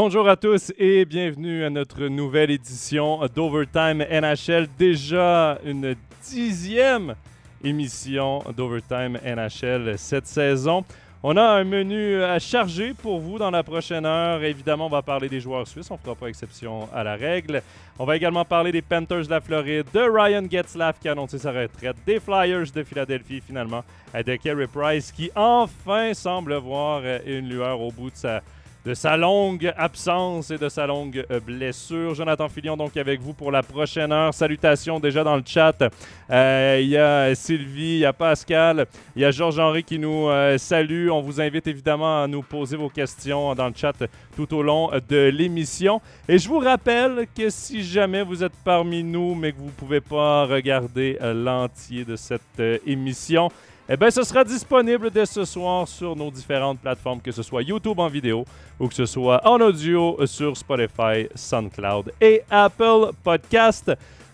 Bonjour à tous et bienvenue à notre nouvelle édition d'Overtime NHL. Déjà une dixième émission d'Overtime NHL cette saison. On a un menu à charger pour vous dans la prochaine heure. Évidemment, on va parler des joueurs suisses. On ne fera pas exception à la règle. On va également parler des Panthers de la Floride, de Ryan Getzlaff qui a annoncé sa retraite, des Flyers de Philadelphie finalement, de Kerry Price qui enfin semble voir une lueur au bout de sa de sa longue absence et de sa longue euh, blessure. Jonathan Filion, donc, avec vous pour la prochaine heure. Salutations déjà dans le chat. Euh, il y a Sylvie, il y a Pascal, il y a Georges-Henri qui nous euh, salue. On vous invite évidemment à nous poser vos questions dans le chat tout au long de l'émission. Et je vous rappelle que si jamais vous êtes parmi nous, mais que vous ne pouvez pas regarder l'entier de cette émission, eh bien, ce sera disponible dès ce soir sur nos différentes plateformes, que ce soit YouTube en vidéo ou que ce soit en audio sur Spotify, SoundCloud et Apple Podcast.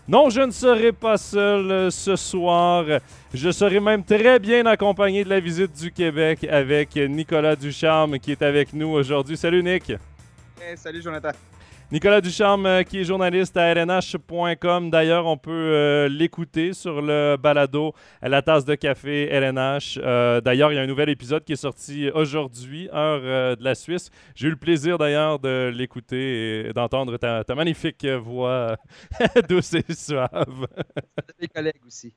Non, je ne serai pas seul ce soir. Je serai même très bien accompagné de la visite du Québec avec Nicolas Ducharme qui est avec nous aujourd'hui. Salut Nick. salut Jonathan. Nicolas Ducharme, euh, qui est journaliste à rnh.com. D'ailleurs, on peut euh, l'écouter sur le balado La tasse de café RNH. Euh, d'ailleurs, il y a un nouvel épisode qui est sorti aujourd'hui, heure de la Suisse. J'ai eu le plaisir d'ailleurs de l'écouter et d'entendre ta, magnifique voix douce et suave. Mes collègues aussi.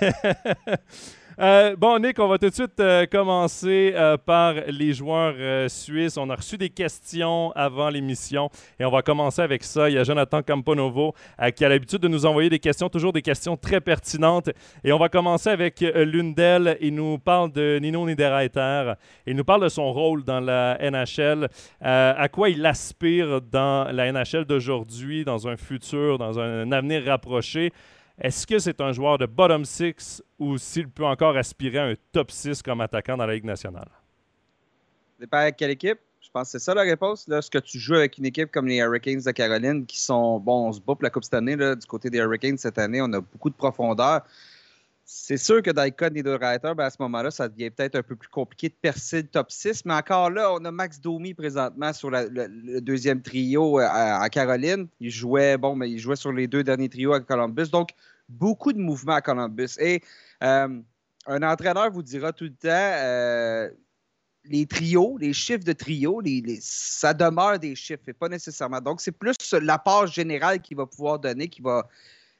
Euh, bon, Nick, on va tout de suite euh, commencer euh, par les joueurs suisses. On a reçu des questions avant l'émission et on va commencer avec ça. Il y a Jonathan Camponovo qui a l'habitude de nous envoyer des questions, toujours des questions très pertinentes. Et on va commencer avec l'une d'elles. Il nous parle de Nino Niederreiter. Il nous parle de son rôle dans la NHL, à quoi il aspire dans la NHL d'aujourd'hui, dans un futur, dans un avenir rapproché? Est-ce que c'est un joueur de bottom six ou s'il peut encore aspirer à un top 6 comme attaquant dans la Ligue nationale? Dépend à quelle équipe. Je pense que c'est ça la réponse. Là, ce que tu joues avec une équipe comme les Hurricanes de Caroline, qui sont, bon, on se bat pour la Coupe cette année, là, du côté des Hurricanes cette année, on a beaucoup de profondeur. C'est sûr que dans le cas de Niederreiter, ben à ce moment-là, ça devient peut-être un peu plus compliqué de percer le top 6. Mais encore là, on a Max Domi présentement sur le, deuxième trio euh, à, Caroline. Il jouait, bon, mais il jouait sur les deux derniers trios à Columbus. Donc, beaucoup de mouvements à Columbus. Et euh, un entraîneur vous dira tout le temps euh, les trios, les chiffres de trio, ça demeure des chiffres et pas nécessairement. Donc, c'est plus l'apport général qu'il va pouvoir donner qui va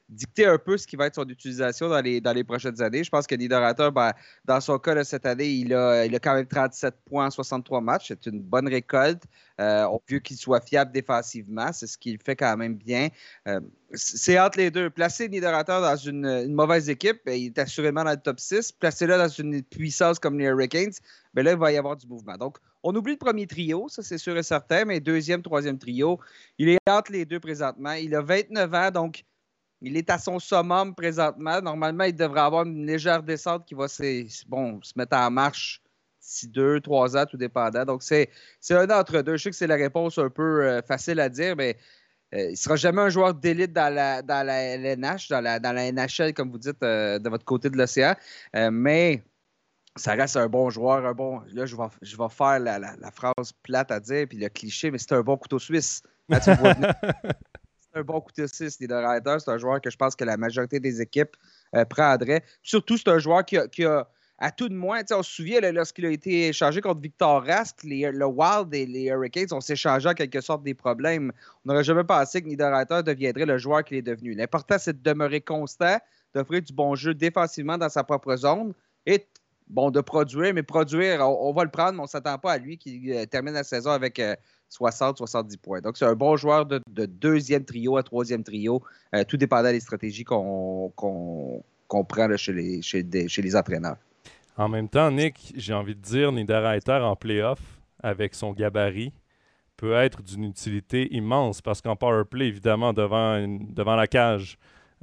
dicter un peu ce qui va être son utilisation dans les, dans les prochaines années. Je pense que Niederreiter, ben, dans son cas, cette année, il a, il a quand même 37 points en 63 matchs. C'est une bonne récolte. Euh, on veut qu'il soit fiable défensivement. C'est ce qu'il fait quand même bien. Euh, c'est entre les deux. Placer Niederreiter dans une, mauvaise équipe, ben, il est assurément dans le top 6. Placer-le dans une puissance comme les Hurricanes, ben là, il va y avoir du mouvement. Donc, on oublie le premier trio, ça c'est sûr et certain, mais deuxième, troisième trio, il est entre les deux présentement. Il a 29 ans, donc il est à son summum présentement. Normalement, il devrait avoir une légère descente qui va bon, se mettre en marche d'ici deux, trois ans, tout dépendant. Donc, c'est un d'entre deux. Je sais que c'est la réponse un peu euh, facile à dire, mais euh, il ne sera jamais un joueur d'élite dans la, dans LNH, dans la, NHL, comme vous dites, euh, de votre côté de l'océan. mais ça reste un bon joueur, un bon. Là, je vais, faire la, la, phrase plate à dire, puis le cliché, mais c'est un bon couteau suisse. un bon coup de 6, C'est un joueur que je pense que la majorité des équipes euh, prendraient. Surtout, c'est un joueur qui a, à tout de moins, on se souvient lorsqu'il a été échangé contre Victor Rask, le Wild et les Hurricanes, on s'est changé en quelque sorte des problèmes. On n'aurait jamais pensé que Niederreiter deviendrait le joueur qu'il est devenu. L'important, c'est de demeurer constant, d'offrir du bon jeu défensivement dans sa propre zone et bon, de produire, mais produire, on, va le prendre, mais on ne s'attend pas à lui qui euh, termine la saison avec euh, 60-70 points. Donc, c'est un bon joueur de, deuxième trio à troisième trio, euh, tout dépendant des stratégies qu'on prend chez, les, chez, les entraîneurs. En même temps, Nick, j'ai envie de dire, Niederreiter en playoff, avec son gabarit, peut être d'une utilité immense parce qu'en power play, évidemment, devant, devant la cage,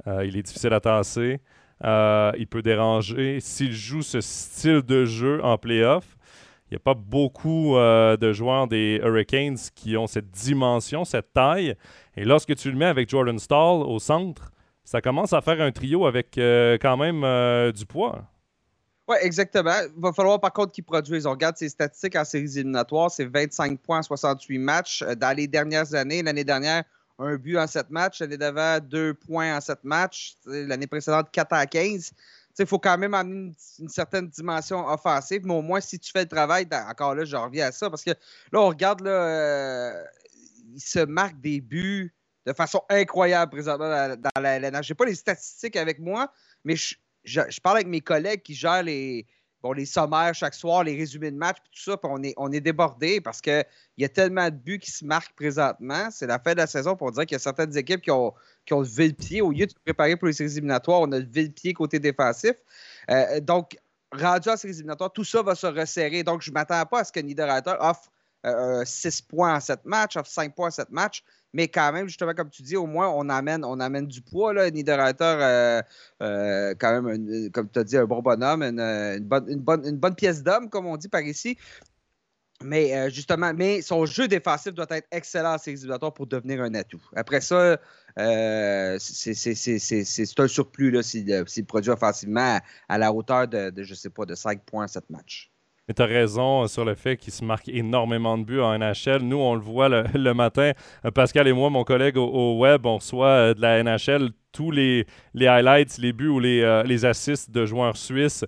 euh, il est difficile à tasser. Euh, il peut déranger. S'il joue ce style de jeu en playoff, il n'y a pas beaucoup euh, de joueurs des Hurricanes qui ont cette dimension, cette taille. Et lorsque tu le mets avec Jordan Stall au centre, ça commence à faire un trio avec euh, quand même du poids. Oui, exactement. Il va falloir par contre qu'il produise. On regarde ses statistiques en séries éliminatoires, c'est 25 points en 68 matchs. Dans les dernières années, l'année dernière, un but en 7 matchs. L'année d'avant, deux points en 7 matchs. L'année précédente, 4 à 15. Il faut quand même amener une, certaine dimension offensive, mais au moins, si tu fais le travail, encore là, je reviens à ça, parce que là, on regarde, là, euh, il se marque des buts de façon incroyable présentement dans, la LNH. Je n'ai pas les statistiques avec moi, mais je, je, parle avec mes collègues qui gèrent les, bon, les sommaires chaque soir, les résumés de match, tout ça, puis on est, on est débordé parce qu'il y a tellement de buts qui se marquent présentement. C'est la fin de la saison pour dire qu'il y a certaines équipes qui ont, qui ont levé le pied. Au lieu de se préparer pour les séries éliminatoires, on a levé le pied côté défensif. Euh, donc, rendu à séries éliminatoires, tout ça va se resserrer. Donc, je ne m'attends pas à ce que Niederreiter offre 6 euh, points en 7 matchs, offre 5 points en 7 matchs. Mais quand même, justement, comme tu dis, au moins, on amène, on amène du poids. Là. Niederreiter, euh, euh, quand même, comme tu as dit, un bon bonhomme, une, bonne, pièce d'homme, comme on dit par ici. Mais justement, mais son jeu défensif doit être excellent à ses exhibiteurs pour devenir un atout. Après ça, c'est un surplus s'il produit offensivement à, la hauteur de, je ne sais pas, de 5 points à 7 matchs. Mais tu as raison euh, sur le fait qu'il se marque énormément de buts en NHL. Nous, on le voit le, matin. Euh, Pascal et moi, mon collègue au, web, on reçoit euh, de la NHL tous les, les highlights, les buts ou les, les assists de joueurs suisses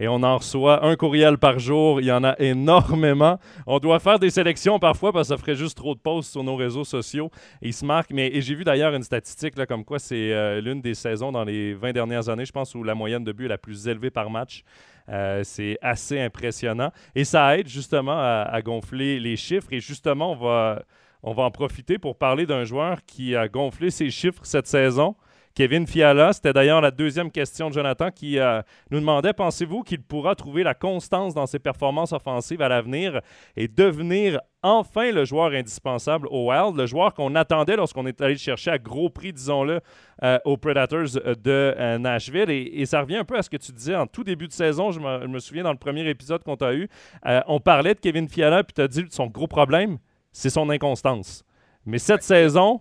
et on en reçoit un courriel par jour. Il y en a énormément. On doit faire des sélections parfois parce que ça ferait juste trop de posts sur nos réseaux sociaux. il se marque. Mais, et j'ai vu d'ailleurs une statistique là, comme quoi c'est euh, l'une des saisons dans les 20 dernières années, je pense, où la moyenne de but est la plus élevée par match. Euh, c'est assez impressionnant. Et ça aide justement à, gonfler les chiffres. Et justement, on va, on va en profiter pour parler d'un joueur qui a gonflé ses chiffres cette saison. Kevin Fiala. C'était d'ailleurs la deuxième question de Jonathan qui euh, nous demandait pensez-vous qu'il pourra trouver la constance dans ses performances offensives à l'avenir et devenir enfin le joueur indispensable au Wild, le joueur qu'on attendait lorsqu'on est allé le chercher à gros prix, disons-le, euh, aux Predators de euh, Nashville? Et, ça revient un peu à ce que tu disais en tout début de saison. Je me, souviens dans le premier épisode qu'on t'a eu, on parlait de Kevin Fiala, puis tu as dit son gros problème, c'est son inconstance. Mais cette saison,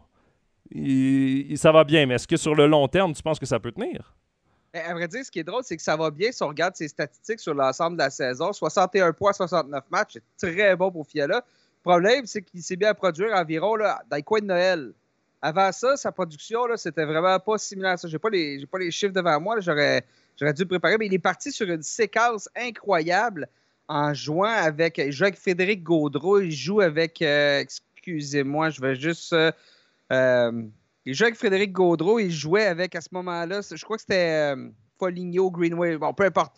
ça va bien, mais est-ce que sur le long terme, tu penses que ça peut tenir? À vrai dire, ce qui est drôle, c'est que ça va bien si on regarde ses statistiques sur l'ensemble de la saison. 61 points, 69 matchs, c'est très bon pour Fiala. Le problème, c'est qu'il s'est bien à produire environ là, dans les coins de Noël. Avant ça, sa production, c'était vraiment pas similaire à ça. Je n'ai pas, les, pas les chiffres devant moi, j'aurais dû préparer, mais il est parti sur une séquence incroyable en jouant avec. Il joue avec Frédéric Gaudreau, il joue avec. Euh, excusez-moi, je vais juste. Euh, euh, il jouait avec Frédéric Gaudreau. Il jouait avec, à ce moment-là, je crois que c'était euh, Foligno, Greenway, bon, peu importe.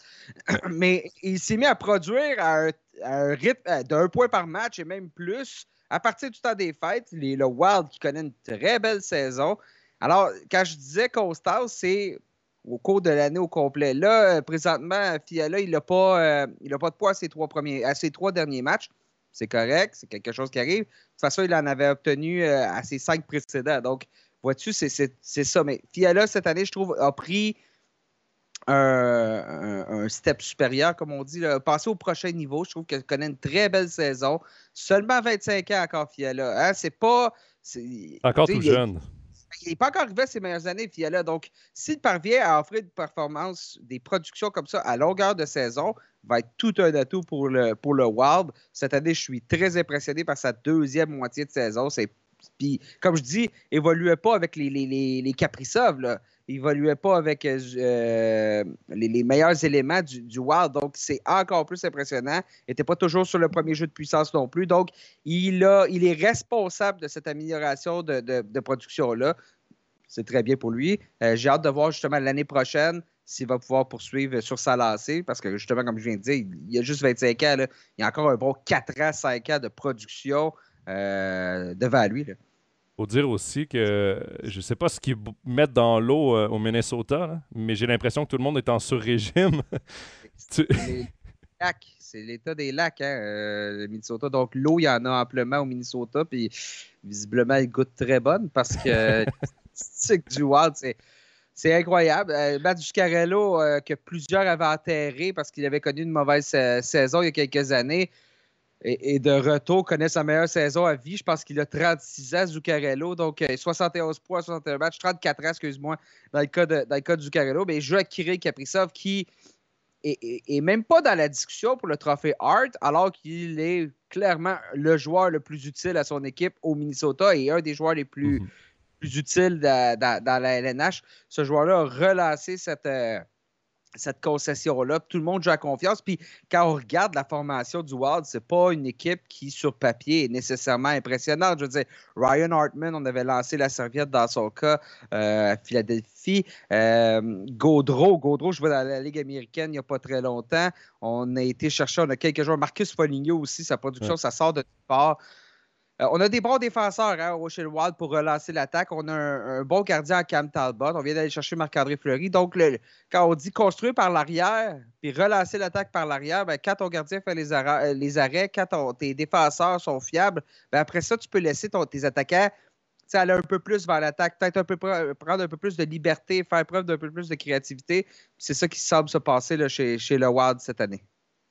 Mais il s'est mis à produire à un, rythme euh, d'un point par match et même plus à partir du temps des fêtes. est le Wild qui connaît une très belle saison. Alors, quand je disais Costa, c'est au cours de l'année au complet. Là, présentement, Fiala, il n'a pas, pas de poids à trois, premiers, à ses trois derniers matchs c'est correct, c'est quelque chose qui arrive. De toute façon, il en avait obtenu euh, à ses cinq précédents. Donc, vois-tu, c'est ça. Mais Fiala, cette année, je trouve, a pris un, step supérieur, comme on dit, là, passé au prochain niveau. Je trouve qu'elle connaît une très belle saison. Seulement 25 ans encore, Fiala. Hein? C'est pas. Encore tout jeune il n'est pas encore arrivé à ses meilleures années, Fiala. Donc, s'il parvient à offrir une performance, des productions comme ça à longueur de saison, va être tout un atout pour le, pour le Wild. Cette année, je suis très impressionné par sa deuxième moitié de saison. Puis, comme je dis, évoluait pas avec les, les, les, les Caprisov. Là. Il évoluait pas avec euh, les, meilleurs éléments du, du Wild. Donc, c'est encore plus impressionnant. Il n'était pas toujours sur le premier jeu de puissance non plus. Donc, il, a, il est responsable de cette amélioration de, de, production-là. C'est très bien pour lui. Euh, j'ai hâte de voir justement l'année prochaine s'il va pouvoir poursuivre sur sa lancée, parce que justement, comme je viens de dire, il y a juste 25 ans, il y a encore un bon 4 ans, 5 ans de production euh, devant lui. Il faut dire aussi que je ne sais pas ce qu'ils mettent dans l'eau euh, au Minnesota, mais j'ai l'impression que tout le monde est en sur-régime. C'est l'état des lacs, hein, euh, le Minnesota. Donc, l'eau, il y en a amplement au Minnesota, puis visiblement, elle goûte très bonne parce que du wild, c'est incroyable. Euh, Matt Ducarello, euh, que plusieurs avaient enterré parce qu'il avait connu une mauvaise saison il y a quelques années, et, de retour connaît sa meilleure saison à vie. Je pense qu'il a 36 ans, Zuccarello. Donc, 71 euh, points, 61 matchs, 34 ans, excuse-moi, dans le cas de, dans le cas de Zuccarello. Mais il joue avec Kirill Kaprizov qui et, même pas dans la discussion pour le trophée Hart, alors qu'il est clairement le joueur le plus utile à son équipe au Minnesota et un des joueurs les plus, mhm. Plus utiles dans, la LNH. Ce joueur-là a relancé cette, euh, cette concession-là. Tout le monde joue à confiance. Puis quand on regarde la formation du Wild, c'est pas une équipe qui, sur papier, est nécessairement impressionnante. Je veux dire, Ryan Hartman, on avait lancé la serviette dans son cas euh, à Philadelphie. Euh, Gaudreau, Gaudreau jouait dans la Ligue américaine il n'y a pas très longtemps. On a été chercher, on a quelques joueurs. Marcus Foligno aussi, sa production, ça sort de part. Euh, on a des bons défenseurs hein, au Rochelle Wild pour relancer l'attaque. On a un, bon gardien à Cam Talbot. On vient d'aller chercher Marc-André Fleury. Donc, quand on dit construire par l'arrière puis relancer l'attaque par l'arrière, ben, quand ton gardien fait les, arrêts, euh, arrêts quand tes défenseurs sont fiables, ben, après ça, tu peux laisser tes attaquants aller un peu plus vers l'attaque, peut-être un peu prendre un peu plus de liberté, faire preuve d'un peu plus de créativité. C'est ça qui semble se passer chez, chez le Wild cette année.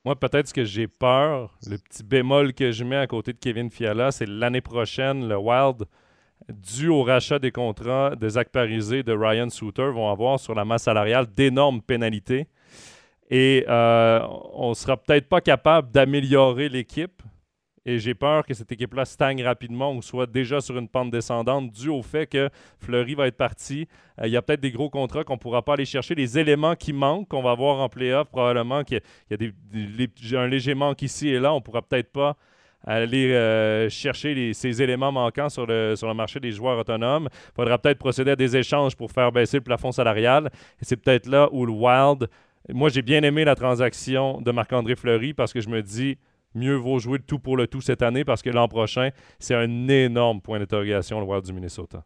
Moi, peut-être ce que j'ai peur, le petit bémol que je mets à côté de Kevin Fiala, c'est l'année prochaine, le Wild, dû au rachat des contrats de Zach Parisé et de Ryan Souter, vont avoir sur la masse salariale d'énormes pénalités. Et euh, on sera peut-être pas capable d'améliorer l'équipe et j'ai peur que cette équipe-là stagne rapidement ou soit déjà sur une pente descendante dû au fait que Fleury va être parti. Euh, il y a peut-être des gros contrats qu'on ne pourra pas aller chercher. Les éléments qui manquent, qu'on va avoir en playoff, probablement qu'il y a, un léger manque ici et là. On ne pourra peut-être pas aller euh, chercher ces éléments manquants sur le, sur le marché des joueurs autonomes. Il faudra peut-être procéder à des échanges pour faire baisser le plafond salarial. Et c'est peut-être là où le Wild. Moi, j'ai bien aimé la transaction de Marc-André Fleury parce que je me dis, mieux vaut jouer le tout pour le tout cette année parce que l'an prochain, c'est un énorme point d'interrogation, le Wild du Minnesota.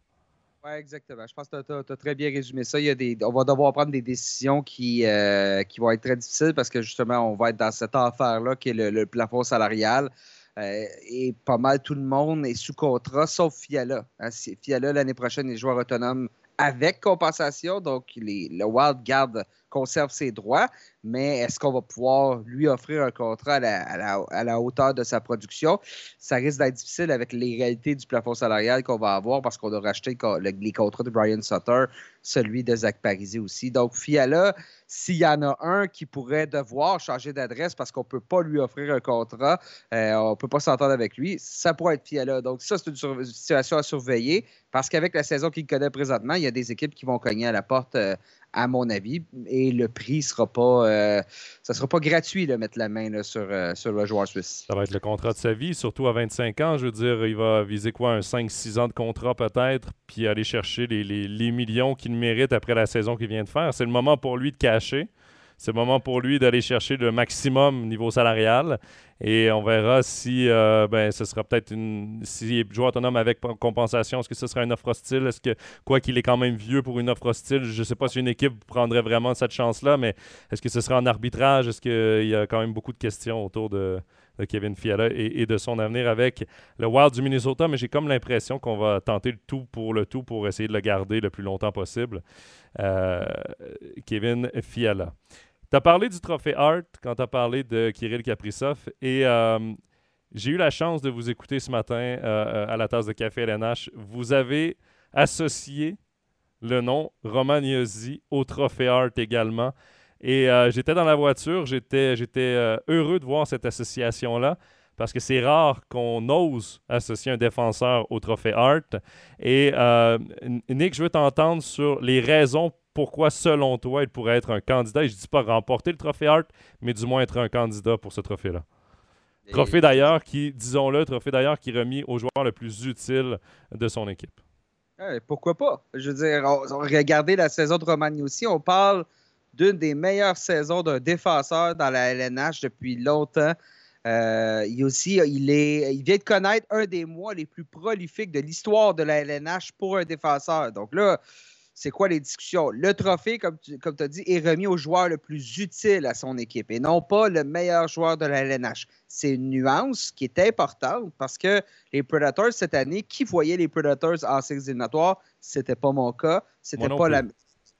Oui, exactement. Je pense que tu as, très bien résumé ça. Il y a des, on va devoir prendre des décisions qui, euh, qui vont être très difficiles parce que justement, on va être dans cette affaire-là qui est le, plafond salarial. Euh, et pas mal tout le monde est sous contrat, sauf Fiala. Hein, Fiala, l'année prochaine, les joueurs autonomes avec compensation. Donc, le Wild garde, conserve ses droits, mais est-ce qu'on va pouvoir lui offrir un contrat à la, hauteur de sa production? Ça risque d'être difficile avec les réalités du plafond salarial qu'on va avoir parce qu'on a racheté les contrats de Brian Sutter, celui de Zach Parisi aussi. Donc, Fiala, s'il y en a un qui pourrait devoir changer d'adresse parce qu'on ne peut pas lui offrir un contrat, euh, on ne peut pas s'entendre avec lui, ça pourrait être Fiala. Donc, ça, c'est une, situation à surveiller parce qu'avec la saison qu'il connaît présentement, il y a des équipes qui vont cogner à la porte euh, à mon avis. Et le prix sera pas, euh, ça sera pas gratuit de mettre la main sur, euh, sur le joueur suisse. Ça va être le contrat de sa vie, surtout à 25 ans. Je veux dire, il va viser quoi, un 5-6 ans de contrat peut-être, puis aller chercher les, les, les millions qu'il mérite après la saison qu'il vient de faire. C'est le moment pour lui de cacher. C'est le moment pour lui d'aller chercher le maximum niveau salarial. Et on verra si euh, ben, ce sera peut-être une. Si joueur autonome avec compensation, est-ce que ce sera une offre hostile? Est-ce que, quoi qu'il est quand même vieux pour une offre hostile, je ne sais pas si une équipe prendrait vraiment cette chance-là, mais est-ce que ce sera en arbitrage? Est-ce qu'il y a quand même beaucoup de questions autour de, Kevin Fiala et, de son avenir avec le Wild du Minnesota? Mais j'ai comme l'impression qu'on va tenter le tout pour le tout pour essayer de le garder le plus longtemps possible. Euh, Kevin Fiala. Tu as parlé du trophée Hart quand tu as parlé de Kirill Kaprizov et euh, j'ai eu la chance de vous écouter ce matin euh, euh, à la tasse de café LNH. Vous avez associé le nom Romagnosi au trophée Hart également. Et j'étais dans la voiture, j'étais, heureux de voir cette association-là parce que c'est rare qu'on ose associer un défenseur au trophée Hart. Et Nick, je veux t'entendre sur les raisons pourquoi, selon toi, il pourrait être un candidat. Et je ne dis pas remporter le trophée Hart, mais du moins être un candidat pour ce trophée-là. Trophée d'ailleurs qui, disons-le, trophée d'ailleurs qui est remis au joueur le plus utile de son équipe. pourquoi pas? Je veux dire, regardez la saison de Romagny aussi. On parle d'une des meilleures saisons d'un défenseur dans la LNH depuis longtemps. Euh, il, aussi, il, est, il vient de connaître un des mois les plus prolifiques de l'histoire de la LNH pour un défenseur. Donc là, c'est quoi les discussions? Le trophée, comme tu comme as dit, est remis au joueur le plus utile à son équipe et non pas le meilleur joueur de la LNH. C'est une nuance qui est importante parce que les Predators cette année, qui voyait les Predators en séries éliminatoires? C'était pas mon cas. C'était pas la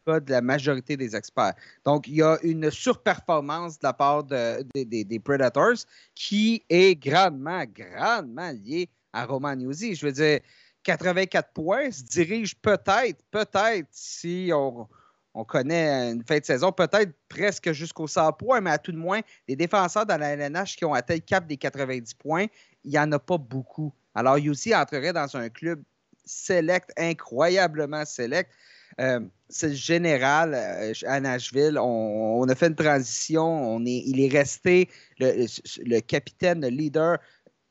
cas de la majorité des experts. Donc, il y a une surperformance de la part des Predators qui est grandement, grandement liée à Roman Newsy. Je veux dire, 84 points, se dirige peut-être, peut-être, si on, on connaît une fin de saison, peut-être presque jusqu'au 100 points, mais à tout de moins, les défenseurs dans la LNH qui ont atteint le cap des 90 points, il n'y en a pas beaucoup. Alors, UC entrerait dans un club select, incroyablement select. Euh, c'est général euh, à Nashville. On, a fait une transition. On est, il est resté le, capitaine, le leader.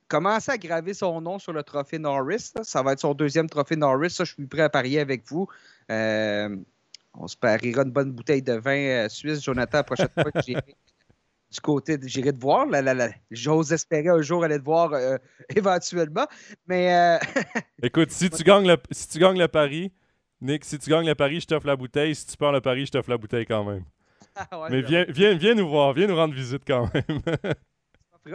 Commence à graver son nom sur le trophée Norris. Ça va être son deuxième trophée Norris. Ça, je suis prêt à parier avec vous. Euh, on se pariera une bonne bouteille de vin suisse, Jonathan, la prochaine fois que j'irai du côté, j'irai te voir. J'ose espérer un jour aller te voir éventuellement. Mais. Écoute, si tu, gagnes le, si tu gagnes le pari, Nick, si tu gagnes le pari, je t'offre la bouteille. Si tu perds le pari, je t'offre la bouteille quand même. Ah Mais viens, viens, viens nous voir, viens nous rendre visite quand même.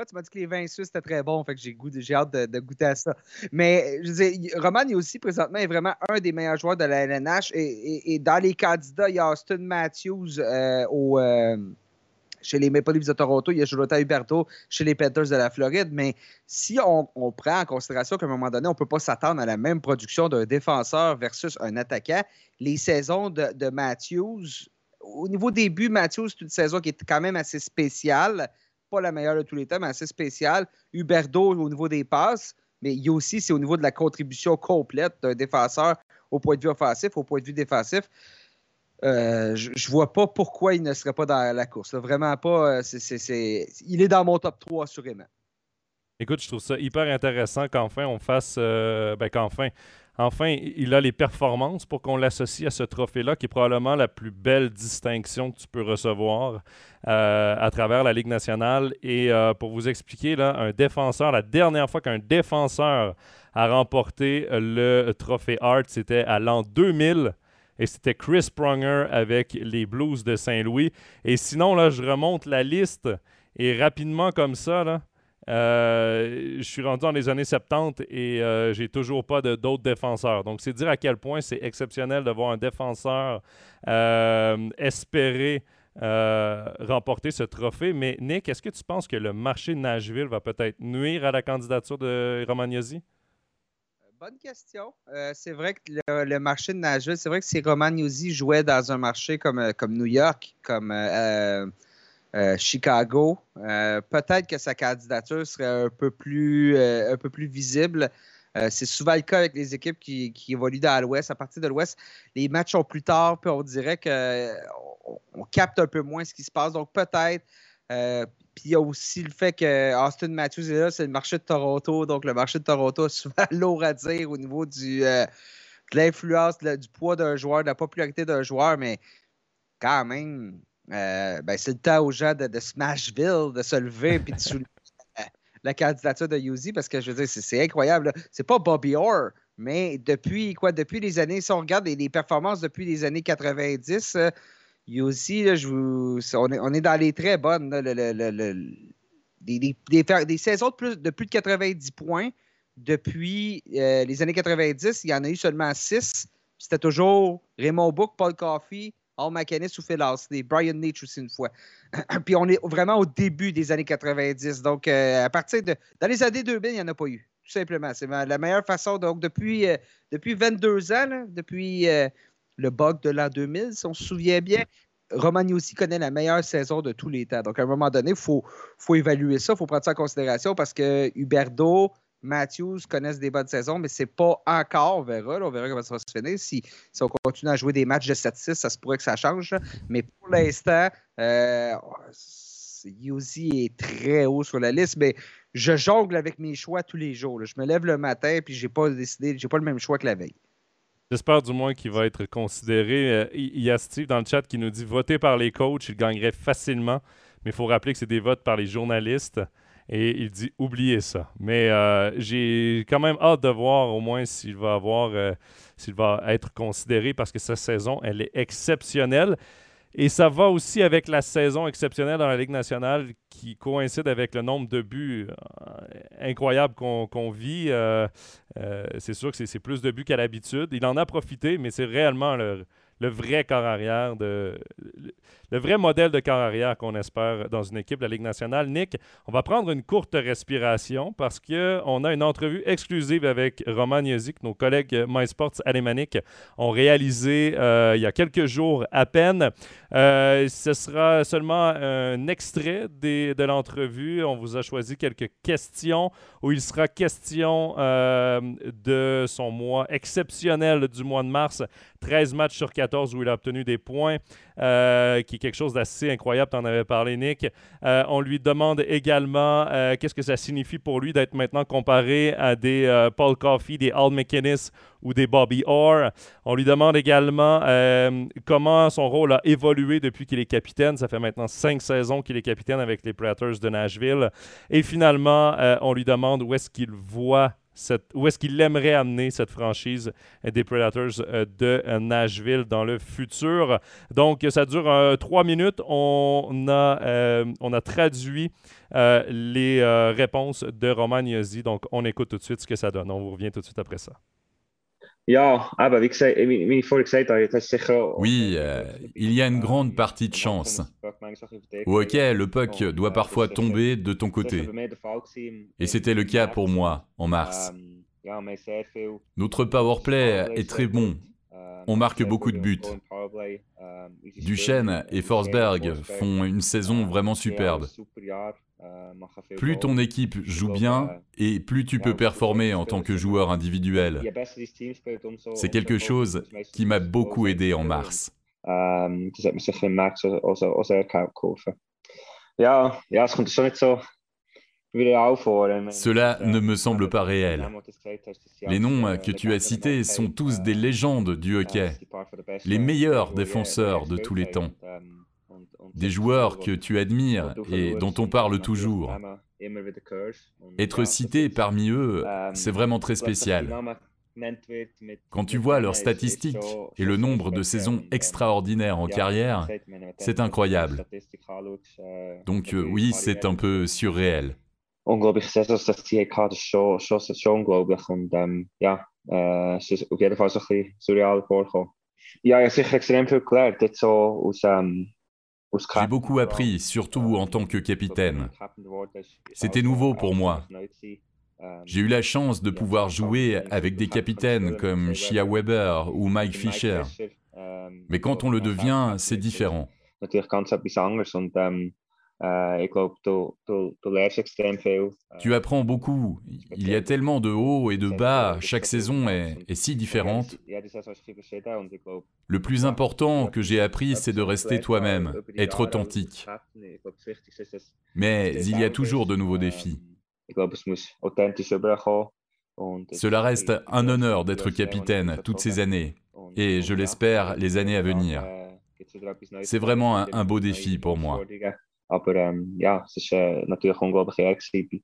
Tu m'as dit que les vins suisses étaient très bons, fait que j'ai, hâte de, goûter à ça. Mais je disais, Roman est aussi présentement est vraiment un des meilleurs joueurs de la LNH. Et, dans les candidats, il y a Austin Matthews euh, au, euh, chez les Maple Leafs de Toronto, il y a Jonathan Huberto chez les Panthers de la Floride. Mais si on, prend en considération qu'à un moment donné, on ne peut pas s'attendre à la même production d'un défenseur versus un attaquant, les saisons de, Matthews, au niveau des buts, Matthews, c'est une saison qui est quand même assez spéciale. Pas la meilleure de tous les temps, mais assez spéciale. Huberto au niveau des passes, mais il aussi, c'est au niveau de la contribution complète d'un défenseur au point de vue offensif, au point de vue défensif. Euh, je, ne vois pas pourquoi il ne serait pas dans la course. Vraiment pas. Euh, il est dans mon top 3, assurément. Écoute, je trouve ça hyper intéressant qu'enfin on fasse. Euh, ben, qu'enfin. Enfin, il a les performances pour qu'on l'associe à ce trophée-là, qui est probablement la plus belle distinction que tu peux recevoir à travers la Ligue nationale. Et pour vous expliquer, là, un défenseur, la dernière fois qu'un défenseur a remporté le trophée Hart, c'était à l'an 2000 et c'était Chris Pronger avec les Blues de Saint-Louis. Et sinon, là, je remonte la liste et rapidement comme ça, là, euh, je suis rendu dans les années 70 et euh, j'ai toujours pas d'autres défenseurs. Donc, c'est dire à quel point c'est exceptionnel de voir un défenseur euh, espérer remporter ce trophée. Mais Nick, est-ce que tu penses que le marché de Nashville va peut-être nuire à la candidature de Romagnosi? Bonne question. C'est vrai que le, marché de Nashville, c'est vrai que si Romagnosi jouait dans un marché comme, comme New York, comme euh, Chicago, peut-être que sa candidature serait un peu plus, un peu plus visible. c'est souvent le cas avec les équipes qui, évoluent dans l'Ouest. À partir de l'Ouest, les matchs sont plus tard, puis on dirait qu'on on capte un peu moins ce qui se passe. Donc peut-être puis il y a aussi le fait que Austin Matthews est là, c'est le marché de Toronto. Donc le marché de Toronto a souvent lourd à dire au niveau du, euh, de l'influence, du poids d'un joueur, de la popularité d'un joueur, mais quand même, euh, ben, c'est le temps aux gens de, Smashville de se lever et de soulever la, candidature de Yuzi parce que je veux dire, c'est incroyable. C'est pas Bobby Orr, mais depuis quoi? Depuis les années, si on regarde les, performances depuis les années 90, il y a aussi, je on, est, dans les très bonnes. des, saisons de plus, de plus de 90 points depuis euh, les années 90. Il y en a eu seulement 6. C'était toujours Raymond Book, Paul Coffey, Al McInnes ou Phil Des Brian Nietzsche aussi une fois. Puis on est vraiment au début des années 90. Donc, euh, à partir de. Dans les années 2000, il n'y en a pas eu. Tout simplement. C'est la meilleure façon. Donc, depuis, euh, depuis 22 ans, depuis le bug de l'an 2000, si on se souvient bien. Romagny aussi connaît la meilleure saison de tous les temps. Donc, à un moment donné, il faut, faut évaluer ça, il faut prendre ça en considération parce que Huberdo, Matthews connaissent des bonnes saisons, mais c'est pas encore, on verra, on verra comment ça va se finir. Si, on continue à jouer des matchs de 7-6, ça se pourrait que ça change. Mais pour l'instant, euh, est très haut sur la liste, mais je jongle avec mes choix tous les jours. Je me lève le matin et je n'ai pas décidé, j'ai pas le même choix que la veille. J'espère du moins qu'il va être considéré. Euh, il y a Steve dans le chat qui nous dit voter par les coachs, il gagnerait facilement. Mais il faut rappeler que c'est des votes par les journalistes. Et il dit oubliez ça. Mais euh, j'ai quand même hâte de voir au moins s'il va avoir, euh, s'il va être considéré parce que sa saison, elle est exceptionnelle. Et ça va aussi avec la saison exceptionnelle dans la Ligue nationale qui coïncide avec le nombre de buts euh, incroyables qu'on vit. C'est sûr que c'est plus de buts qu'à l'habitude. Il en a profité, mais c'est réellement le, le vrai corps arrière le vrai modèle de corps arrière qu'on espère dans une équipe de la Ligue nationale. Nick, on va prendre une courte respiration parce qu'on a une entrevue exclusive avec Roman Yozik, nos collègues MySports Alémanique ont réalisé euh, il y a quelques jours à peine. Euh, ce sera seulement un extrait de l'entrevue. On vous a choisi quelques questions où il sera question euh, de son mois exceptionnel du mois de mars. 13 matchs sur 14 où il a obtenu des points, qui est quelque chose d'assez incroyable. Tu en avais parlé, Nick. on lui demande également qu'est-ce que ça signifie pour lui d'être maintenant comparé à des Paul Coffey, des Al McInnes ou des Bobby Orr? On lui demande également euh, comment son rôle a évolué depuis qu'il est capitaine. Ça fait maintenant cinq saisons qu'il est capitaine avec les Predators de Nashville. Et finalement, euh, on lui demande où est-ce qu'il voit cette, où est-ce qu'il aimerait amener cette franchise des Predators euh, de Nashville dans le futur. Donc, ça dure trois minutes. On a, on a traduit les réponses de Roman Yossi. Donc, on écoute tout de suite ce que ça donne. On vous revient tout de suite après ça. Oui, euh, il y a une grande partie de chance. Au hockey, le puck doit parfois tomber de ton côté. Et c'était le cas pour moi en mars. Notre power play est très bon. On marque beaucoup de buts. Duchesne et Forsberg font une saison vraiment superbe. Plus ton équipe joue bien et plus tu peux performer en tant que joueur individuel. C'est quelque chose qui m'a beaucoup aidé en mars. Cela ne me semble pas réel. Les noms que tu as cités sont tous des légendes du hockey, les meilleurs défenseurs de tous les temps des joueurs que tu admires et dont on parle toujours. Être cité parmi eux, c'est vraiment très spécial. Quand tu vois leurs statistiques et le nombre de saisons extraordinaires en carrière, c'est incroyable. Donc oui, c'est un peu surréel. Unglaubliche Saisons, dass sie hatte, ist schon, schon, schon unglaublich. Und ähm, ja, äh, es ist auf jeden Fall so ein bisschen surreal vorgekommen. Ja, ich habe sicher extrem viel gelernt, jetzt so aus, ähm, J'ai beaucoup appris, surtout en tant que capitaine. C'était nouveau pour moi. J'ai eu la chance de pouvoir jouer avec des capitaines comme Shia Weber ou Mike Fisher. Mais quand on le devient, c'est différent. Tu apprends beaucoup. Il y a tellement de hauts et de bas. Chaque saison est, si différente. Le plus important que j'ai appris, c'est de rester toi-même, être authentique. Mais il y a toujours de nouveaux défis. Cela reste un honneur d'être capitaine toutes ces années, et je l'espère les années à venir. C'est vraiment un beau défi pour moi. Aber ähm, ja, es war äh, natürlich unglaublich ehr gewesen,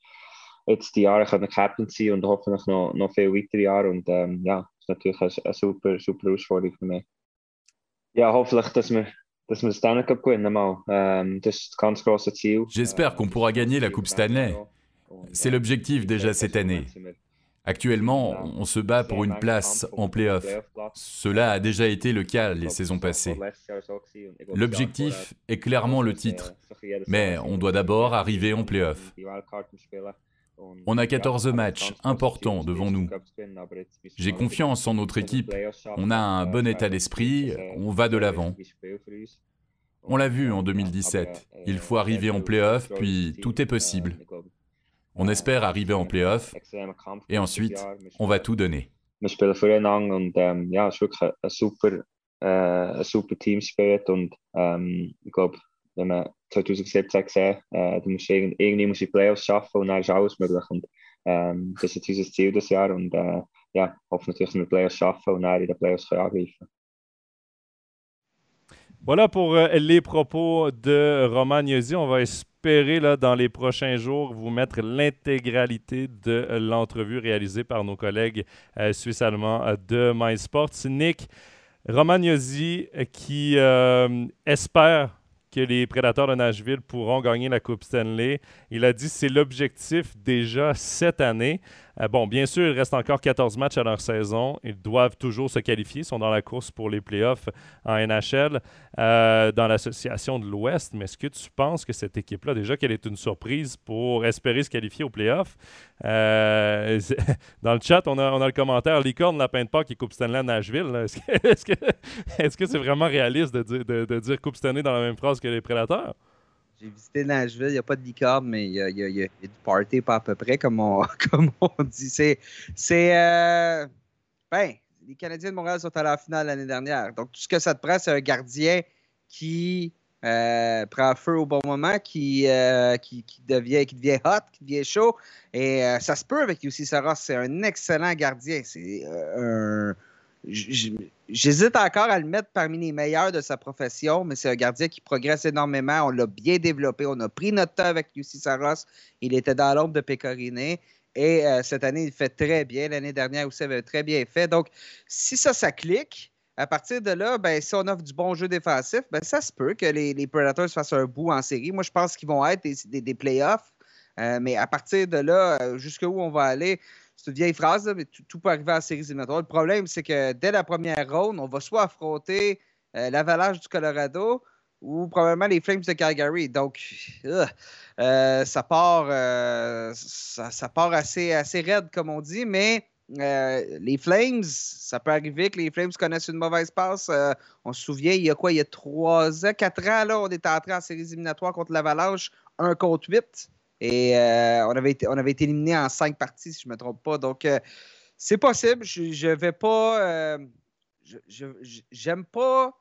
jetzt die Jahre können Captain sein und hoffentlich noch, noch viele weitere Jahre. Und ähm, ja, es ist natürlich eine, eine, super, super Herausforderung für mich. Ja, hoffentlich, dass wir, dass wir Stanley Cup gewinnen mal. Ähm, das ist das ganz Ziel. J'espère qu'on pourra gagner la Coupe Stanley. C'est l'objectif déjà cette année. Actuellement, on se bat pour une place en playoff. Cela a déjà été le cas les saisons passées. L'objectif est clairement le titre, mais on doit d'abord arriver en playoff. On a 14 matchs importants devant nous. J'ai confiance en notre équipe. On a un bon état d'esprit. On va de l'avant. On l'a vu en 2017. Il faut arriver en playoff, puis tout est possible. On espère arriver en playoff et ensuite, on va tout donner. Ein super, ein super Teamspirit und ähm, ich glaube, wenn man 2017 gesehen, äh, du musst irgendwie, irgendwie musst die Playoffs schaffen und dann ist alles möglich und ähm, das ist unser Ziel das Jahr und äh, ja, hoffe natürlich, dass wir die Playoffs schaffen und dann in den Playoffs angreifen Voilà pour euh, les propos de Roman. On va espérer là, dans les prochains jours vous mettre l'intégralité de l'entrevue réalisée par nos collègues euh, suisses-allemands euh, de MySports. Nick, Roman Yossi qui espère que les Prédateurs de Nashville pourront gagner la Coupe Stanley. Il a dit c'est l'objectif déjà cette année. Euh, bon, bien sûr, il reste encore 14 matchs à leur saison. Ils doivent toujours se qualifier. Ils sont dans la course pour les playoffs en NHL euh, dans l'association de l'Ouest. Mais est-ce que tu penses que cette équipe-là, déjà qu'elle est une surprise pour espérer se qualifier aux playoffs? Euh, dans le chat, on a, le commentaire Licorne, Lapin de Pâques et Coupe Stanley à Nashville. Est-ce que c'est -ce c'est vraiment réaliste de dire Coupe Stanley dans la même phrase que les Prédateurs? J'ai visité Nashville, il n'y a pas de licorne, mais il y a, du party pas à peu près, comme on, dit. C'est. euh, ben, les Canadiens de Montréal sont à la finale l'année dernière. Donc, tout ce que ça te prend, c'est un gardien qui euh, prend feu au bon moment, qui, euh, qui, devient, hot, qui devient chaud. Et ça se peut avec Yussi Saros. C'est un excellent gardien. C'est un J'hésite encore à le mettre parmi les meilleurs de sa profession, mais c'est un gardien qui progresse énormément. On l'a bien développé. On a pris notre temps avec Yussi Saros. Il était dans l'ombre de Pecorine. Et euh, cette année, il fait très bien. L'année dernière aussi, il avait très bien fait. Donc, si ça, ça clique, à partir de là, ben, si on offre du bon jeu défensif, ben, ça se peut que les, Predators fassent un bout en série. Moi, je pense qu'ils vont être des, playoffs. Euh, mais à partir de là, euh, jusqu'où on va aller, c'est une vieille phrase, mais tout, peut arriver en série éliminatoires. Le problème, c'est que dès la première ronde, on va soit affronter euh, l'Avalanche du Colorado ou probablement les Flames de Calgary. Donc, euh, ça part, euh, ça, part assez, assez raide, comme on dit, mais les Flames, ça peut arriver que les Flames connaissent une mauvaise passe. on se souvient, il y a quoi, il y a trois ans, quatre ans, là, on est entré en série éliminatoire contre l'Avalanche, un contre huit. Et euh, on, avait été, on avait été éliminé en cinq parties, si je ne me trompe pas. Donc, euh, c'est possible. Je ne vais pas. Euh, j'aime pas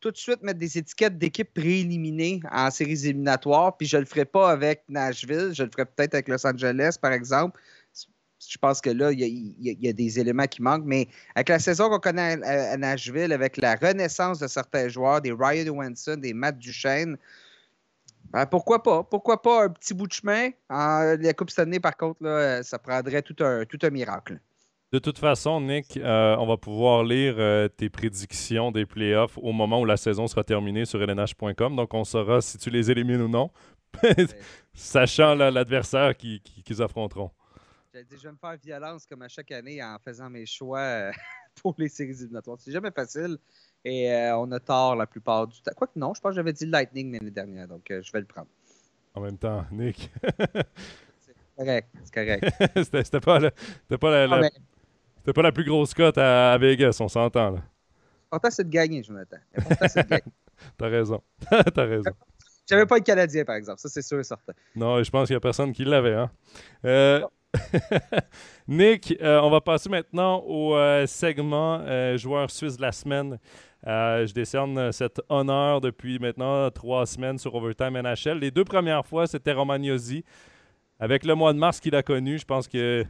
tout de suite mettre des étiquettes d'équipes prééliminées en séries éliminatoires. Puis je ne le ferai pas avec Nashville. Je le ferai peut-être avec Los Angeles, par exemple. Je pense que là, il y, a des éléments qui manquent. Mais avec la saison qu'on connaît à, Nashville, avec la renaissance de certains joueurs, des Ryan Wenson, des Matt Duchesne, ben, pourquoi pas? Pourquoi pas un petit bout de chemin? La Coupe Stanley, par contre, là, ça prendrait tout un, tout un miracle. De toute façon, Nick, euh, on va pouvoir lire euh, tes prédictions des playoffs au moment où la saison sera terminée sur lnh.com. Donc, on saura si tu les élimines ou non, sachant l'adversaire qu'ils qui, affronteront. je vais me faire violence comme à chaque année en faisant mes choix euh, pour les séries éliminatoires. C'est jamais facile. Et euh, on a tort la plupart du temps. Quoique non, je pense que j'avais dit Lightning l'année dernière, donc euh, je vais le prendre. En même temps, Nick. c'est correct, c'est correct. c'était pas, la, pas, la, ah, pas la plus grosse cote à, Vegas, on s'entend. L'important, c'est de gagner, Jonathan. L'important, c'est de gagner. T'as raison. T'as raison. J'avais pas le Canadien, par exemple. Ça, c'est sûr et certain. Non, je pense qu'il n'y a personne qui l'avait. Hein? Euh, Nick, on va passer maintenant au segment joueur suisse de la semaine. Euh, je décerne cet honneur depuis maintenant trois semaines sur Overtime NHL. Les deux premières fois, c'était Romagnosi. Avec le mois de mars qu'il a connu, je pense que.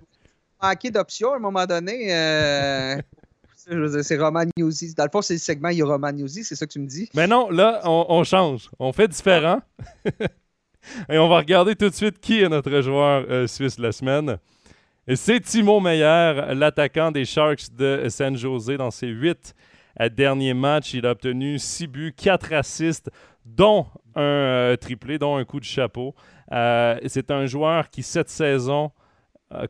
Manqué d'options à un moment donné. Euh... c'est Romagnosi. Dans le fond, c'est le segment Il y a Romagnosi, c'est ça que tu me dis? Mais non, là, on, change. On fait différent. Et on va regarder tout de suite qui est notre joueur euh, suisse de la semaine. C'est Timo Meyer, l'attaquant des Sharks de San Jose dans ses huit dernier match, il a obtenu 6 buts, 4 assists, dont un euh, triplé, dont un coup de chapeau. Euh, c'est un joueur qui, cette saison,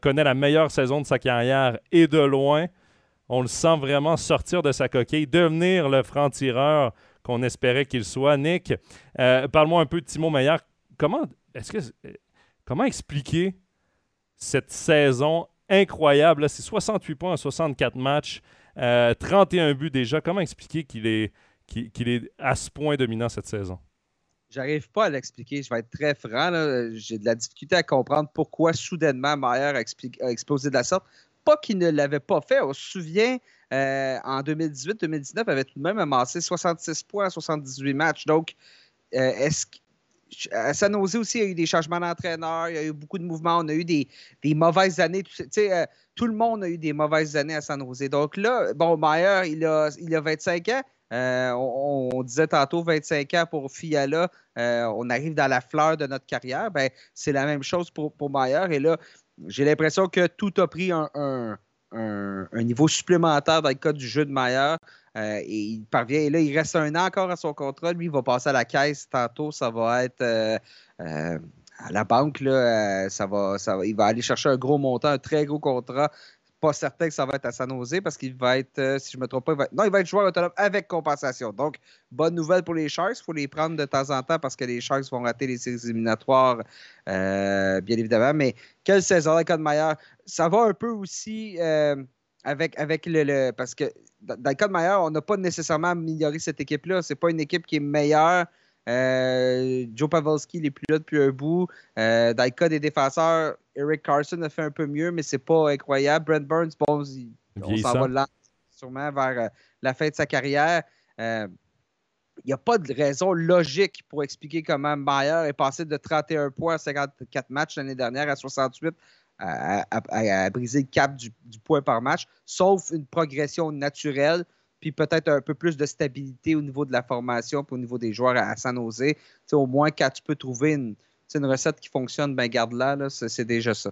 connaît la meilleure saison de sa carrière et de loin. On le sent vraiment sortir de sa coquille, devenir le franc-tireur qu'on espérait qu'il soit. Nick, parle-moi un peu de Timo Meyer. Comment, est-ce que, comment expliquer cette saison incroyable? C'est 68 points en 64 matchs. 31 euh, buts déjà. Comment expliquer qu'il est, qu'il, est à ce point dominant cette saison? J'arrive pas à l'expliquer. Je vais être très franc. J'ai de la difficulté à comprendre pourquoi soudainement Mayer a, explosé de la sorte. Pas qu'il ne l'avait pas fait. On se souvient, euh, en 2018-2019, avait tout de même amassé 66 points en 78 matchs. Donc, euh, est-ce à San Jose aussi, il y a eu des changements d'entraîneur, il y a eu beaucoup de mouvements, on a eu des, mauvaises années. Tu sais, euh, tout le monde a eu des mauvaises années à San Jose. Donc là, bon, Meyer, il a, il a 25 ans. Euh, on, disait tantôt 25 ans pour Fiala. Euh, on arrive dans la fleur de notre carrière. Ben, c'est la même chose pour, pour Meyer. Et là, j'ai l'impression que tout a pris un, niveau supplémentaire dans le cas du jeu de Meyer. Euh, il parvient. Et là, il reste un an encore à son contrat. Lui, il va passer à la caisse tantôt. Ça va être. à la banque, là, ça va, ça il va aller chercher un gros montant, un très gros contrat pas certain que ça va être à San Jose parce qu'il va être, euh, si je ne me trompe pas, il va non, il va être joueur autonome avec compensation. Donc, bonne nouvelle pour les Sharks. Il faut les prendre de temps en temps parce que les Sharks vont rater les éliminatoires, euh, bien évidemment. Mais quelle saison avec Meyer? Ça va un peu aussi euh, avec, avec le, Parce que dans le cas de Meyer, on n'a pas nécessairement amélioré cette équipe-là. Ce n'est pas une équipe qui est meilleure. Joe Pavelski n'est plus là depuis un bout. dans le cas des défenseurs, Eric Carson a fait un peu mieux, mais c'est pas incroyable. Brent Burns, bon, on s'en va là, sûrement vers euh, la fin de sa carrière. il euh, n'y a pas de raison logique pour expliquer comment Meyer est passé de 31 points à 54 matchs l'année dernière à 68 à, briser le cap du, point par match, sauf une progression naturelle, puis peut-être un peu plus de stabilité au niveau de la formation, puis au niveau des joueurs à, San Jose. au moins, quand tu peux trouver une, une recette qui fonctionne, ben garde-la, c'est déjà ça.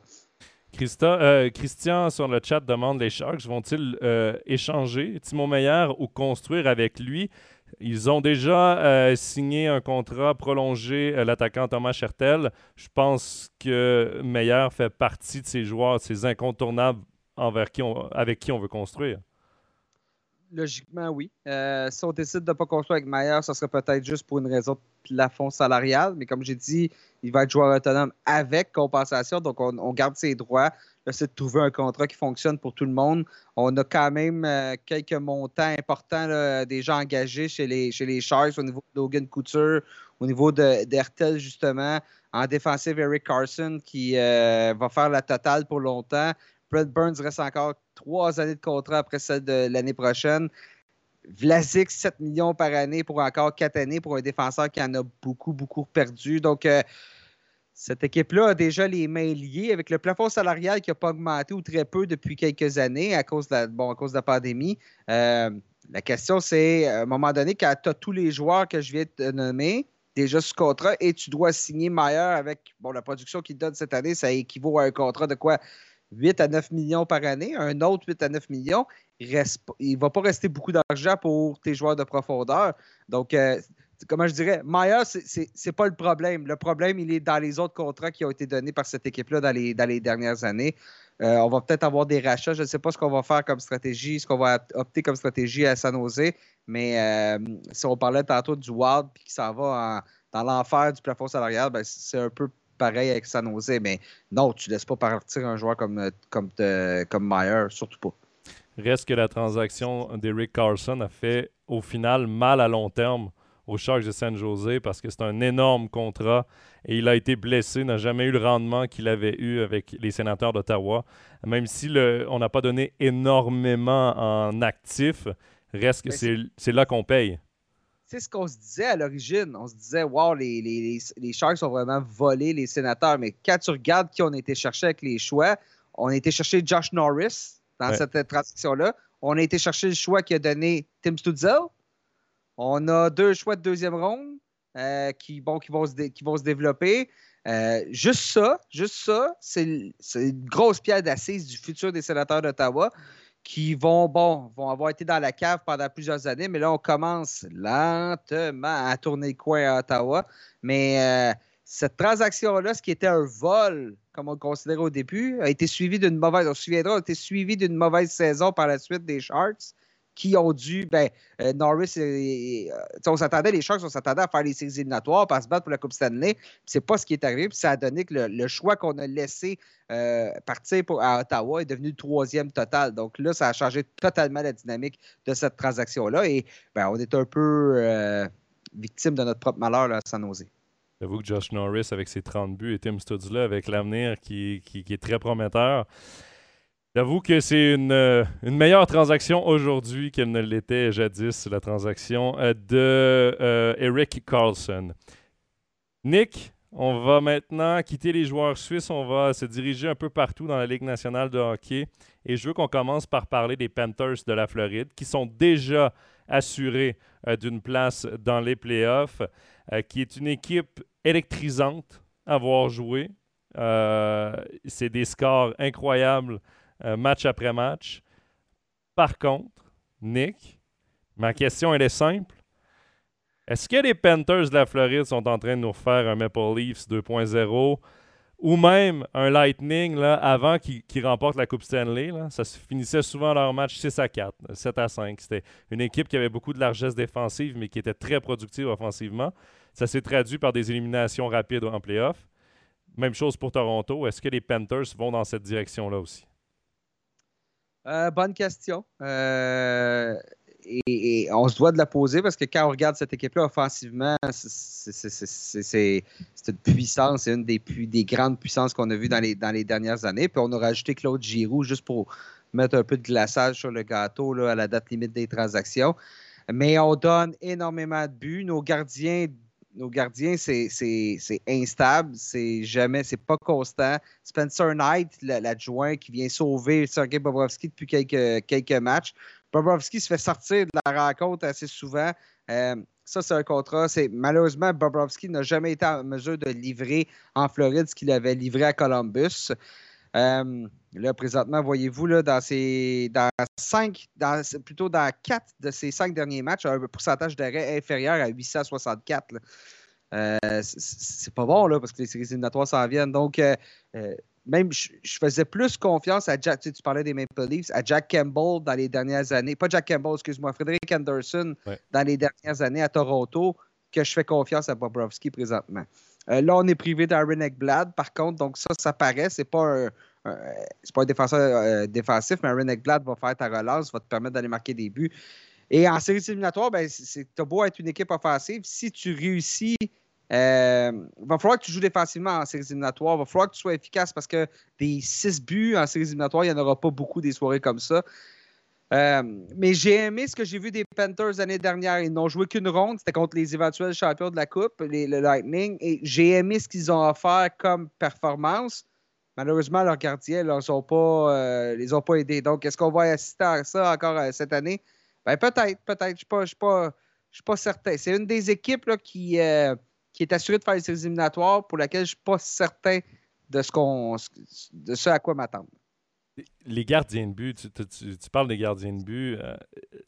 Euh, Christian sur le chat demande les Sharks vont-ils euh, échanger Timo Meyer ou construire avec lui? Ils ont déjà euh, signé un contrat prolongé l'attaquant Thomas Chertel. Je pense que Meyer fait partie de ces joueurs, de ces incontournables avec qui on veut construire. Logiquement, oui. si on décide de ne pas construire avec Meyer, ce serait peut-être juste pour une raison de plafond salarial. Mais comme j'ai dit, il va être joueur autonome avec compensation, donc on, garde ses droits. Là, c'est de trouver un contrat qui fonctionne pour tout le monde. On a quand même euh, quelques montants importants déjà engagés chez les, chez les Sharks au niveau de Logan Couture, au niveau d'Hertel, justement, en défensive Eric Carson qui euh, va faire la totale pour longtemps. Brett Burns reste encore trois années de contrat après celle de l'année prochaine. Vlasic, 7 millions par année pour encore quatre années pour un défenseur qui en a beaucoup, beaucoup perdu. Donc, euh, cette équipe-là a déjà les mains liées avec le plafond salarial qui n'a pas augmenté ou très peu depuis quelques années à cause de la, bon, à cause de la pandémie. Euh, la question, c'est à un moment donné, quand tu as tous les joueurs que je viens de nommer déjà sous contrat et tu dois signer Meyer avec bon, la production qu'il donne cette année, ça équivaut à un contrat de quoi? 8 à 9 millions par année, un autre 8 à 9 millions. Il ne va pas rester beaucoup d'argent pour tes joueurs de profondeur. Donc, euh, comment je dirais, Maya, c'est pas le problème. Le problème, il est dans les autres contrats qui ont été donnés par cette équipe-là dans les, dernières années. Euh, on va peut-être avoir des rachats. Je ne sais pas ce qu'on va faire comme stratégie, ce qu'on va opter comme stratégie à San. Mais euh, si on parlait tantôt du Wild puis qui s'en va dans l'enfer du plafond salarial, ben, c'est un peu pareil avec San Jose. Mais non, tu ne laisses pas partir un joueur comme, comme, comme Meyer, surtout pas. Reste que la transaction d'Eric Carson a fait au final mal à long terme aux Sharks de San Jose parce que c'est un énorme contrat et il a été blessé, n'a jamais eu le rendement qu'il avait eu avec les sénateurs d'Ottawa. Même si le, on n'a pas donné énormément en actifs, reste que c'est là qu'on paye. C'est ce qu'on se disait à l'origine. On se disait, wow, les, les, les, Sharks ont vraiment volé les sénateurs. Mais quand tu regardes qui on a été chercher avec les choix, on a été chercher Josh Norris dans cette transaction-là. On a été chercher le choix qui a donné Tim Stutzel. On a deux choix de deuxième ronde euh, qui, bon, qui, vont se qui vont se développer. Euh, juste ça, juste ça, c'est une grosse pierre d'assise du futur des sénateurs d'Ottawa qui vont, bon, vont avoir été dans la cave pendant plusieurs années, mais là, on commence lentement à tourner le coin à Ottawa. Mais euh, cette transaction-là, ce qui était un vol, comme on le considérait au début, a été suivi d'une mauvaise, on se souviendra, a été suivi d'une mauvaise saison par la suite des Sharks qui ont dû. Ben, euh, Norris, euh, on s'attendait, les Sharks, on s'attendait à faire les séries éliminatoires, à se battre pour la Coupe Stanley. C'est pas ce qui est arrivé. Puis ça a donné que le, choix qu'on a laissé euh, partir à Ottawa est devenu le troisième total. Donc là, ça a changé totalement la dynamique de cette transaction-là. Et ben, on est un peu victime de notre propre malheur là, à. J'avoue que Josh Norris, avec ses 30 buts, et Tim Studzla, avec l'avenir qui, est très prometteur. J'avoue que c'est une, euh, une, meilleure transaction aujourd'hui qu'elle ne l'était jadis, la transaction euh, de euh, Carlson. Nick, on va maintenant quitter les joueurs suisses. On va se diriger un peu partout dans la Ligue nationale de hockey. Et je veux qu'on commence par parler des Panthers de la Floride, qui sont déjà assurés d'une place dans les playoffs, qui est une équipe électrisante à voir jouer. c'est des scores incroyables euh, match après match. Par contre, Nick, ma question elle est simple. Est-ce que les Panthers de la Floride sont en train de nous refaire un Maple Leafs 2.0 ou même un Lightning là, avant qu'ils remportent la Coupe Stanley? Ça se finissait souvent leur match 6 à 4, 7 à 5. C'était une équipe qui avait beaucoup de largesse défensive, mais qui était très productive offensivement. Ça s'est traduit par des éliminations rapides en playoff. Même chose pour Toronto. Est-ce que les Panthers vont dans cette direction-là aussi? Euh, bonne question. Euh, et, on se doit de la poser parce que quand on regarde cette équipe-là offensivement, c'est une puissance, c'est une des, des, grandes puissances qu'on a vues dans les, dans les dernières années. Puis on a rajouté Claude Giroux juste pour mettre un peu de glaçage sur le gâteau là, à la date limite des transactions. Mais on donne énormément de buts. Nos gardiens nos gardiens, c'est instable, c'est jamais, c'est pas constant. Spencer Knight, l'adjoint qui vient sauver Sergei Bobrovski depuis quelques, quelques matchs. Bobrovski se fait sortir de la rencontre assez souvent. Euh, ça, c'est un contrat. Malheureusement, Bobrovski n'a jamais été en mesure de livrer en Floride ce qu'il avait livré à Columbus. Euh, là, présentement, voyez-vous, là, dans ces dans cinq, dans, plutôt dans quatre de ces cinq derniers matchs, un pourcentage d'arrêt inférieur à 864. Euh, c'est pas bon, là, parce que les séries éliminatoires s'en viennent. Donc, euh, même, je, faisais plus confiance à Jack, tu, parlais des Maple Leafs, à Jack Campbell dans les dernières années, pas Jack Campbell, excuse-moi, Frédéric Anderson dans les dernières années à Toronto, que je fais confiance à Bobrovski présentement. Euh, là, on est privé d'Aaron Ekblad, par contre, donc ça, ça paraît. C'est pas pas un défenseur euh, défensif, mais Aaron Ekblad va faire ta relance, va te permettre d'aller marquer des buts. Et en série éliminatoire, ben, c'est beau être une équipe offensive. Si tu réussis, euh, va falloir que tu joues défensivement en série éliminatoire. Il va falloir que tu sois efficace parce que des six buts en série éliminatoire, il n'y en aura pas beaucoup des soirées comme ça. Euh, mais j'ai aimé ce que j'ai vu des Panthers l'année dernière. Ils n'ont joué qu'une ronde. C'était contre les éventuels champions de la Coupe, les, le Lightning. Et j'ai aimé ce qu'ils ont offert comme performance. Malheureusement, leurs gardiens ne euh, les ont pas aidés. Donc, est-ce qu'on va assister à ça encore euh, cette année? Ben, peut-être, peut-être. Je ne suis, pas certain. C'est une des équipes qui, est assurée de faire les éliminatoires pour laquelle je ne suis pas certain de ce à quoi m'attendre. Les gardiens de but, tu, parles des gardiens de but. Euh,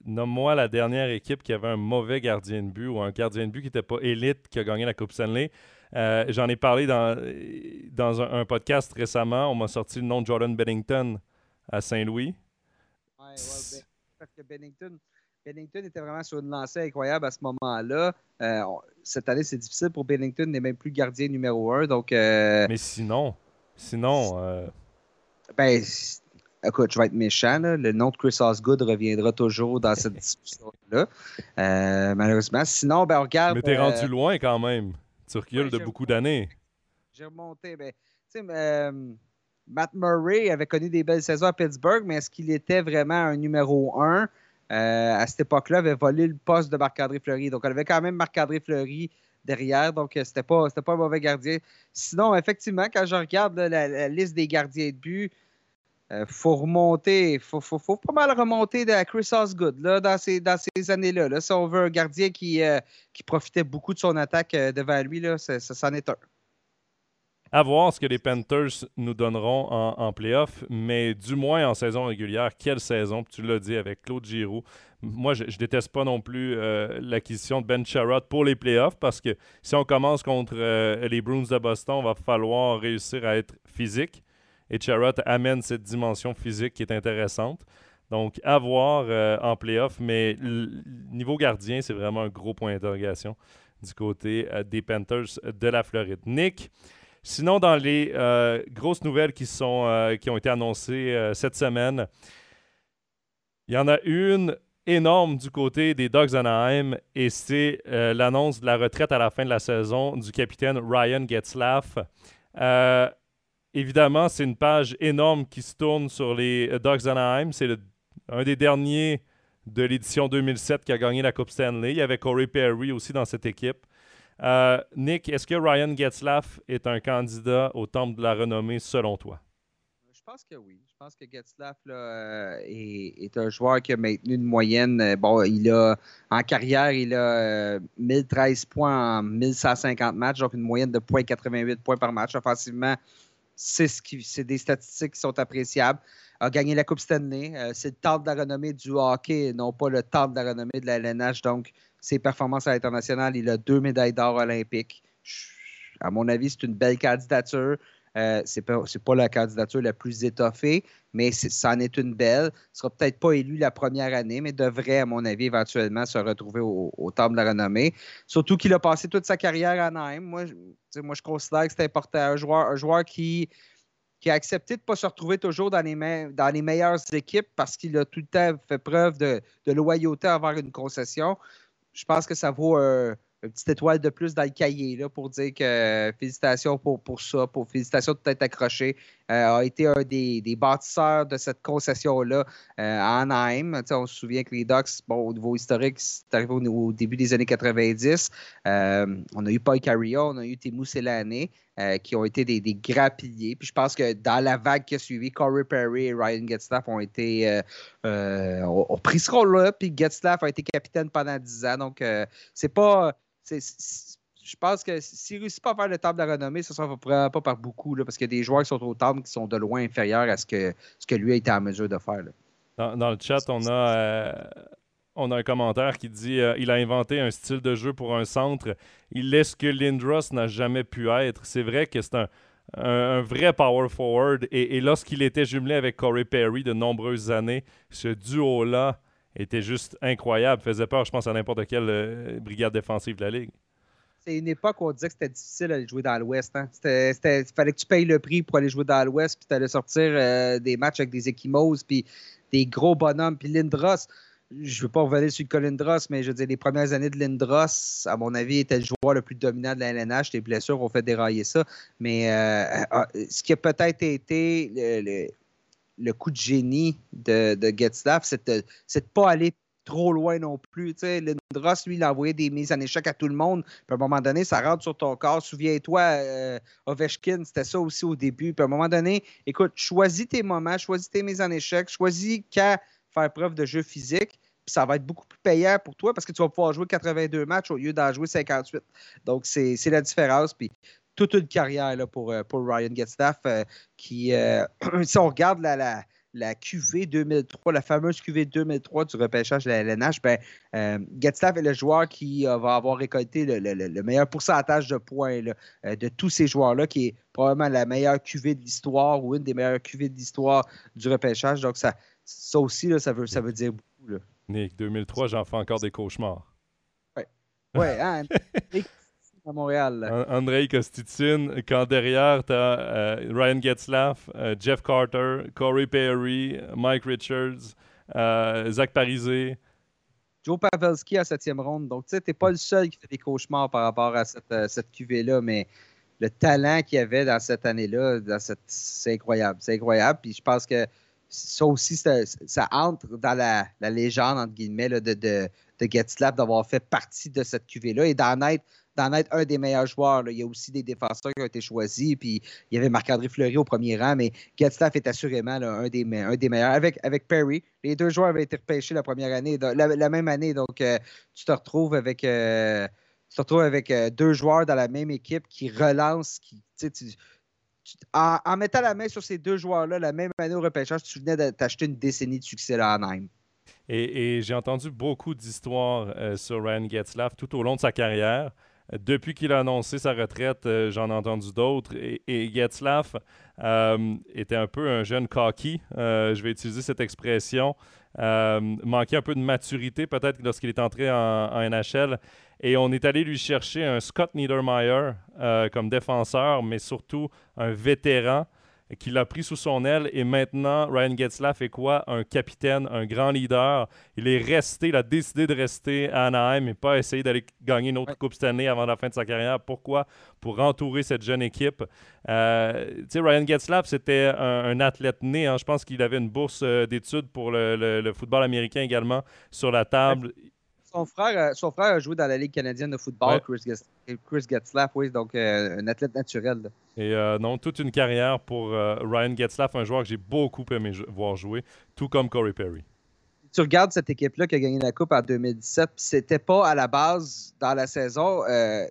nomme-moi la dernière équipe qui avait un mauvais gardien de but ou un gardien de but qui n'était pas élite qui a gagné la Coupe Stanley. Euh, j'en ai parlé dans, dans un, podcast récemment. On m'a sorti le nom de Jordan Bennington à Saint-Louis. Parce que Bennington, Bennington était vraiment sur une lancée incroyable à ce moment-là. Euh, cette année, c'est difficile pour Bennington, il n'est même plus gardien numéro un. Donc, Mais sinon, sinon ben, écoute, je vais être méchant. Le nom de Chris Osgood reviendra toujours dans cette discussion-là. Euh, malheureusement. Sinon, ben, on regarde. Mais t'es rendu euh, loin quand même. Tu recules de beaucoup d'années. J'ai remonté. Ben, euh, Matt Murray avait connu des belles saisons à Pittsburgh, mais est-ce qu'il était vraiment un numéro un? à cette époque-là, avait volé le poste de Marc-André Fleury. Donc, on avait quand même Marc-André Fleury derrière. Donc, c'était pas, pas un mauvais gardien. Sinon, effectivement, quand je regarde la, liste des gardiens de but, il euh, faut remonter, faut, faut, pas mal remonter à Chris Osgood dans ces, années-là. Là. Si on veut un gardien qui, euh, profitait beaucoup de son attaque euh, devant lui, là, ça, ça, est un. À voir ce que les Panthers nous donneront en, en playoff, mais du moins en saison régulière, quelle saison, tu l'as dit avec Claude Giroux. Moi, je, ne déteste pas non plus l'acquisition de Ben Sherrod pour les playoffs parce que si on commence contre les Bruins de Boston, il va falloir réussir à être physique. Et Charrot amène cette dimension physique qui est intéressante. Donc, à voir euh, en playoff, mais niveau gardien, c'est vraiment un gros point d'interrogation du côté euh, des Panthers de la Floride. Nick, sinon, dans les euh, grosses nouvelles qui, sont, qui ont été annoncées cette semaine, il y en a une énorme du côté des Dogs Anaheim et c'est l'annonce de la retraite à la fin de la saison du capitaine Ryan Getzlaff. Évidemment, c'est une page énorme qui se tourne sur les euh, Dogs Anaheim. C'est un des derniers de l'édition 2007 qui a gagné la Coupe Stanley. Il y avait Corey Perry aussi dans cette équipe. Euh, Nick, est-ce que Ryan Getzlaff est un candidat au temple de la renommée selon toi? Je pense que oui. Je pense que Getzlaff euh, est, un joueur qui a maintenu une moyenne. Bon, il a en carrière, il a 1013 points en 1150 matchs, donc une moyenne de 0.88 points par match. Offensivement, c'est ce des statistiques qui sont appréciables. A gagné la Coupe Stanley. Euh, c'est le temps de la renommée du hockey, non pas le temps de la renommée de la LNH. Donc, ses performances à l'international. Il a deux médailles d'or olympiques. À mon avis, c'est une belle candidature. Euh, c'est pas, pas la candidature la plus étoffée, mais ça en est une belle. Il ne sera peut-être pas élu la première année, mais devrait, à mon avis, éventuellement se retrouver au, au temple de la renommée. Surtout qu'il a passé toute sa carrière à Nîmes. Moi, je, moi, je considère que c'est important. Un joueur, un joueur qui, qui a accepté de ne pas se retrouver toujours dans les, dans les meilleures équipes parce qu'il a tout le temps fait preuve de, de loyauté envers une concession. Je pense que ça vaut un une petite étoile de plus dans le cahier là, pour dire que euh, félicitations pour, pour ça, pour félicitations de t'être accroché. Euh, a été un des, des, bâtisseurs de cette concession-là euh, à Anaheim. on se souvient que les Ducks, bon, au niveau historique, c'est arrivé au, début des années 90. on a eu Paul Carrion, on a eu Timo Selane, qui ont été des, des grappillés. Puis je pense que dans la vague qui a suivi, Corey Perry et Ryan Getzlaff ont été ont, pris ce rôle-là. Puis Getzlaff a été capitaine pendant 10 ans. Donc, c'est pas je pense que s'il ne réussit pas à faire le table de la renommée, ce ne sera pas, pas par beaucoup, là, parce qu'il y a des joueurs qui sont au table qui sont de loin inférieurs à ce que, ce que lui a été en mesure de faire. Dans, le chat, on a, euh, on a un commentaire qui dit euh, il a inventé un style de jeu pour un centre. Il est ce que Lindros n'a jamais pu être. C'est vrai que c'est un, un, vrai power forward. Et, lorsqu'il était jumelé avec Corey Perry de nombreuses années, ce duo-là était juste incroyable. Faisait peur, je pense, à n'importe quelle euh, brigade défensive de la Ligue. C'est une époque où on disait que c'était difficile d'aller jouer dans l'Ouest. Il hein. fallait que tu payes le prix pour aller jouer dans l'Ouest, puis tu allais sortir euh, des matchs avec des Ekimos, puis des gros bonhommes. Puis Lindros, je ne veux pas revenir sur Colindros, mais je veux dire, les premières années de Lindros, à mon avis, était le joueur le plus dominant de la LNH. Les blessures ont fait dérailler ça. Mais euh, ce qui a peut-être été le coup de génie de, de c'est de ne pas aller trop loin non plus. Lindros, lui, il a envoyé des mises en échec à tout le monde. Puis à un moment donné, ça rentre sur ton corps. Souviens-toi, euh, Ovechkin, c'était ça aussi au début. Puis à un moment donné, écoute, choisis tes moments, choisis tes mises en échec, choisis qu'à faire preuve de jeu physique. Puis ça va être beaucoup plus payant pour toi parce que tu vas pouvoir jouer 82 matchs au lieu d'en jouer 58. Donc, c'est la différence. Puis toute une carrière là, pour, euh, pour Ryan Getzlaff, euh, qui, euh, si on regarde la, la, la, QV 2003, la fameuse QV 2003 du repêchage de la LNH, ben, Getzlaff est le joueur qui va avoir récolté le, le, meilleur pourcentage de points de tous ces joueurs-là, qui est probablement la meilleure QV de l'histoire ou une des meilleures QV de l'histoire du repêchage. Donc, ça, ça aussi, là, ça, veut, ça veut dire beaucoup. Là. Nick, 2003, j'en fais encore des cauchemars. Oui, ouais, hein? à Montréal. Andrei Kostitsin, quand derrière, tu as euh, Ryan Getzlaff, euh, Jeff Carter, Corey Perry, Mike Richards, euh, Zach Parisé. Joe Pavelski à septième ronde. Donc, tu sais, tu n'es pas le seul qui fait des cauchemars par rapport à cette, cette QV-là, mais le talent qu'il y avait dans cette année-là, cette... c'est incroyable. C'est incroyable. Puis je pense que ça aussi, ça, entre dans la, légende, entre guillemets, de, de, de d'avoir fait partie de cette QV-là et d'en être être un des meilleurs joueurs. Il y a aussi des défenseurs qui ont été choisis, puis il y avait Marc-André Fleury au premier rang, mais Getzlaff est assurément un, des, un des meilleurs. Avec, avec Perry, les deux joueurs avaient été repêchés la première année, la, même année, donc euh, tu te retrouves avec... Euh, tu te retrouves avec euh, deux joueurs dans la même équipe qui relancent, qui, en, mettant la main sur ces deux joueurs-là, la même année au repêchage, tu venais de t'acheter une décennie de succès là, à Nîmes. Et, j'ai entendu beaucoup d'histoires sur Ryan Getzlaff tout au long de sa carrière. Depuis qu'il a annoncé sa retraite, euh, j'en ai entendu d'autres. Et, et Getzlaff euh, était un peu un jeune cocky, euh, je vais utiliser cette expression. Manquait un peu de maturité peut-être lorsqu'il est entré en, NHL. Et on est allé lui chercher un Scott Niedermayer comme défenseur, mais surtout un vétéran qui l'a pris sous son aile et maintenant Ryan Getzlaff est quoi? Un capitaine, un grand leader. Il est resté, il a décidé de rester à Anaheim et pas essayer d'aller gagner une autre Coupe cette année avant la fin de sa carrière. Pourquoi? Pour entourer cette jeune équipe. Euh, tu sais, Ryan Getzlaff, c'était un, athlète né. Hein. Je pense qu'il avait une bourse euh, d'études pour le, football américain également sur la table son frère, euh, son frère a joué dans la Ligue canadienne de football, Chris, Getzlaff, oui, donc euh, un athlète naturel. Et euh, non, toute une carrière pour Ryan Getzlaff, un joueur que j'ai beaucoup aimé voir jouer, tout comme Corey Perry. Tu regardes cette équipe-là qui a gagné la Coupe en 2017, puis c'était pas à la base, dans la saison, euh,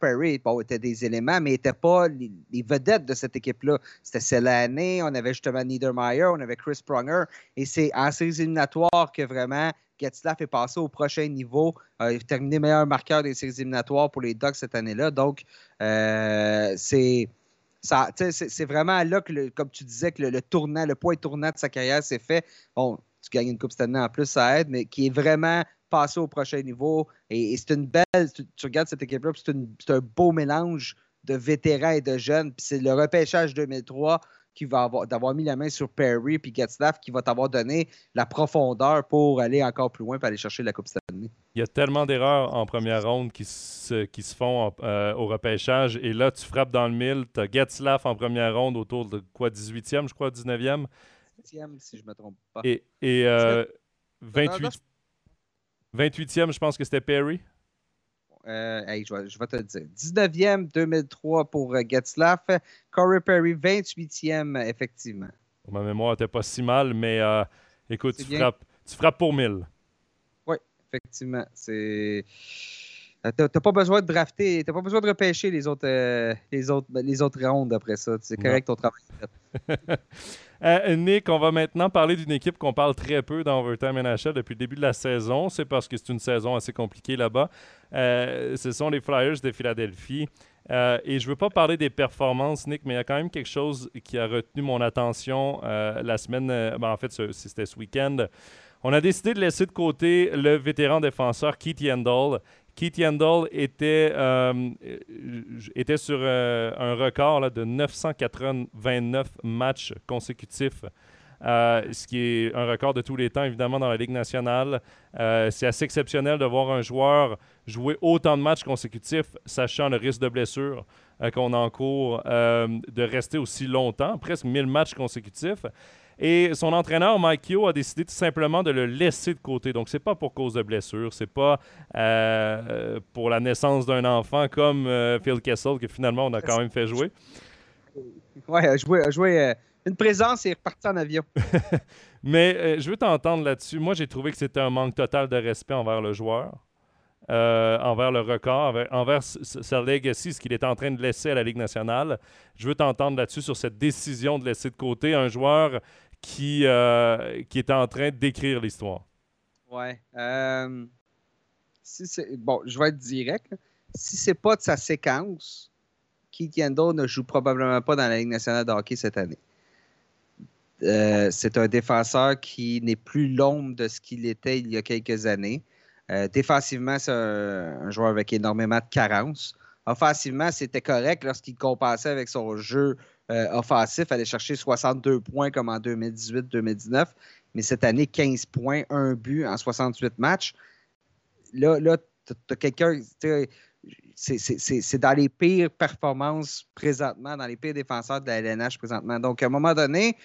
Perry, bon, étaient des éléments, mais n'étaient pas les, vedettes de cette équipe-là. C'était l'année, on avait justement Niedermeyer, on avait Chris Pronger, et c'est en séries éliminatoires que vraiment Getzlaff est passé au prochain niveau, a terminé meilleur marqueur des séries éliminatoires pour les Ducks cette année-là. Donc, euh, c'est c'est vraiment là que, comme tu disais, que le, tournant, le point tournant de sa carrière s'est fait. Bon, tu gagnes une Coupe année en plus, ça aide, mais qui est vraiment passé au prochain niveau. Et, c'est une belle, tu, regardes cette équipe-là, c'est un beau mélange de vétérans et de jeunes. Puis c'est le repêchage 2003 qui va avoir d'avoir mis la main sur Perry puis Getzlaff qui va t'avoir donné la profondeur pour aller encore plus loin et aller chercher la Coupe Stanley. Il y a tellement d'erreurs en première ronde qui se, font euh, au repêchage et là tu frappes dans le mille, tu as Getzlaff en première ronde autour de quoi 18e, je crois 19e. 18e si je me trompe pas. Et, 28 28e, euh, je pense que c'était Perry. Euh, je, vais, te le dire. 19e 2003 pour euh, Getzlaff. Corey Perry, 28e, effectivement. Ma mémoire n'était pas si mal, mais euh, écoute, tu frappes, tu frappes, pour 1000. Oui, effectivement. C'est. T'as pas besoin de drafter, t'as pas besoin de repêcher les autres, les autres, les autres rounds après ça. C'est correct ton travail. Euh, Nick, on va maintenant parler d'une équipe qu'on parle très peu dans Overtime NHL depuis le début de la saison. C'est parce que c'est une saison assez compliquée là-bas. Euh, ce sont les Flyers de Philadelphie. Euh, et je ne veux pas parler des performances, Nick, mais il y a quand même quelque chose qui a retenu mon attention la semaine. Ben, en fait, c'était ce week-end. On a décidé de laisser de côté le vétéran défenseur Keith Yandel, Keith Yandel était, euh, était sur euh, un record de 989 matchs consécutifs. Euh, ce qui est un record de tous les temps, évidemment, dans la Ligue nationale. c'est assez exceptionnel de voir un joueur jouer autant de matchs consécutifs, sachant le risque de blessure qu'on encourt, de rester aussi longtemps, presque 1000 matchs consécutifs. Et son entraîneur, Mike Yo, a décidé tout simplement de le laisser de côté. Donc, c'est pas pour cause de blessure, c'est pas euh, pour la naissance d'un enfant comme euh, Phil Kessel que finalement on a quand même fait jouer. Ouais, a joué, euh, une présence et reparti en avion. Mais je veux t'entendre là-dessus. Moi, j'ai trouvé que c'était un manque total de respect envers le joueur. Euh, envers le record, envers, sa legacy, ce qu'il est en train de laisser à la Ligue nationale. Je veux t'entendre là-dessus sur cette décision de laisser de côté un joueur qui, euh, est en train d'écrire l'histoire. Ouais. Euh, bon, je vais être direct. Si c'est pas de sa séquence, Keith ne joue probablement pas dans la Ligue nationale de hockey cette année. c'est un défenseur qui n'est plus l'ombre de ce qu'il était il y a quelques années. Euh, défensivement, c'est un, joueur avec énormément de carences. Offensivement, c'était correct lorsqu'il compensait avec son jeu euh, offensif, aller chercher 62 points comme en 2018-2019. Mais cette année, 15 points, un but en 68 matchs. Là, là tu as quelqu'un. C'est dans les pires performances présentement, dans les pires défenseurs de la LNH présentement. Donc, à un moment donné,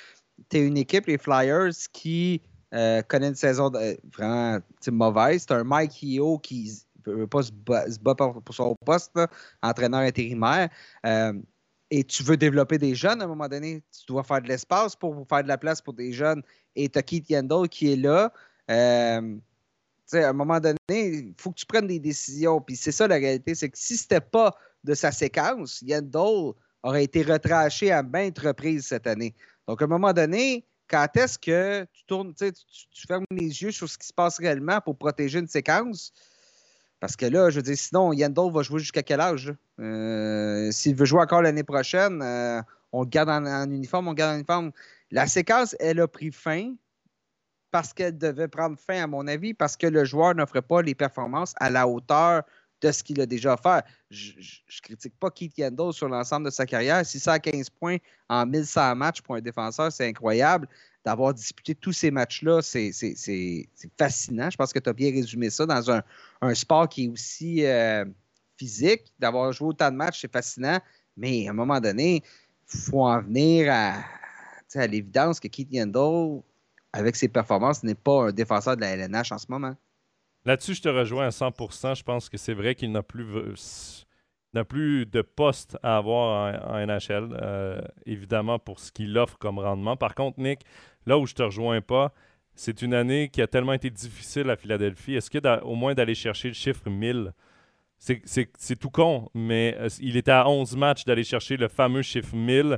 tu es une équipe, les Flyers, qui euh, connaît une saison vraiment mauvaise. C'est un Mike Hio qui ne veut pas se, battre pour, son poste, entraîneur intérimaire. Euh, et tu veux développer des jeunes à un moment donné, tu dois faire de l'espace pour faire de la place pour des jeunes. Et tu as Keith qui est là. Euh, à un moment donné, il faut que tu prennes des décisions. Puis c'est ça la réalité, c'est que si ce n'était pas de sa séquence, Yandel aurait été retraché à maintes reprises cette année. Donc à un moment donné, quand est-ce que tu tournes, tu, tu, fermes les yeux sur ce qui se passe réellement pour protéger une séquence? Parce que là, je veux dire, sinon, Yandel va jouer jusqu'à quel âge? Euh, s'il veut jouer encore l'année prochaine, euh, on le garde en, uniforme, on le garde en uniforme. La séquence, elle a pris fin parce qu'elle devait prendre fin, à mon avis, parce que le joueur n'offrait pas les performances à la hauteur de ce qu'il a déjà fait. Je, ne critique pas Keith Yandel sur l'ensemble de sa carrière. Si ça a 15 points en 1100 matchs pour un défenseur, c'est incroyable. D'avoir disputé tous ces matchs-là, c'est fascinant. Je pense que tu as bien résumé ça dans un, sport qui est aussi euh, physique. D'avoir joué autant de matchs, c'est fascinant. Mais à un moment donné, il faut en venir à, à l'évidence que Keith Yandel, avec ses performances, n'est pas un défenseur de la LNH en ce moment. Là-dessus, je te rejoins à 100%. Je pense que c'est vrai qu'il n'a plus, de poste à avoir en, NHL, euh, évidemment, pour ce qu'il offre comme rendement. Par contre, Nick, là où je te rejoins pas, c'est une année qui a tellement été difficile à Philadelphie. Est-ce que au moins d'aller chercher le chiffre 1000 c'est tout con, mais euh, il était à 11 matchs d'aller chercher le fameux chiffre 1000,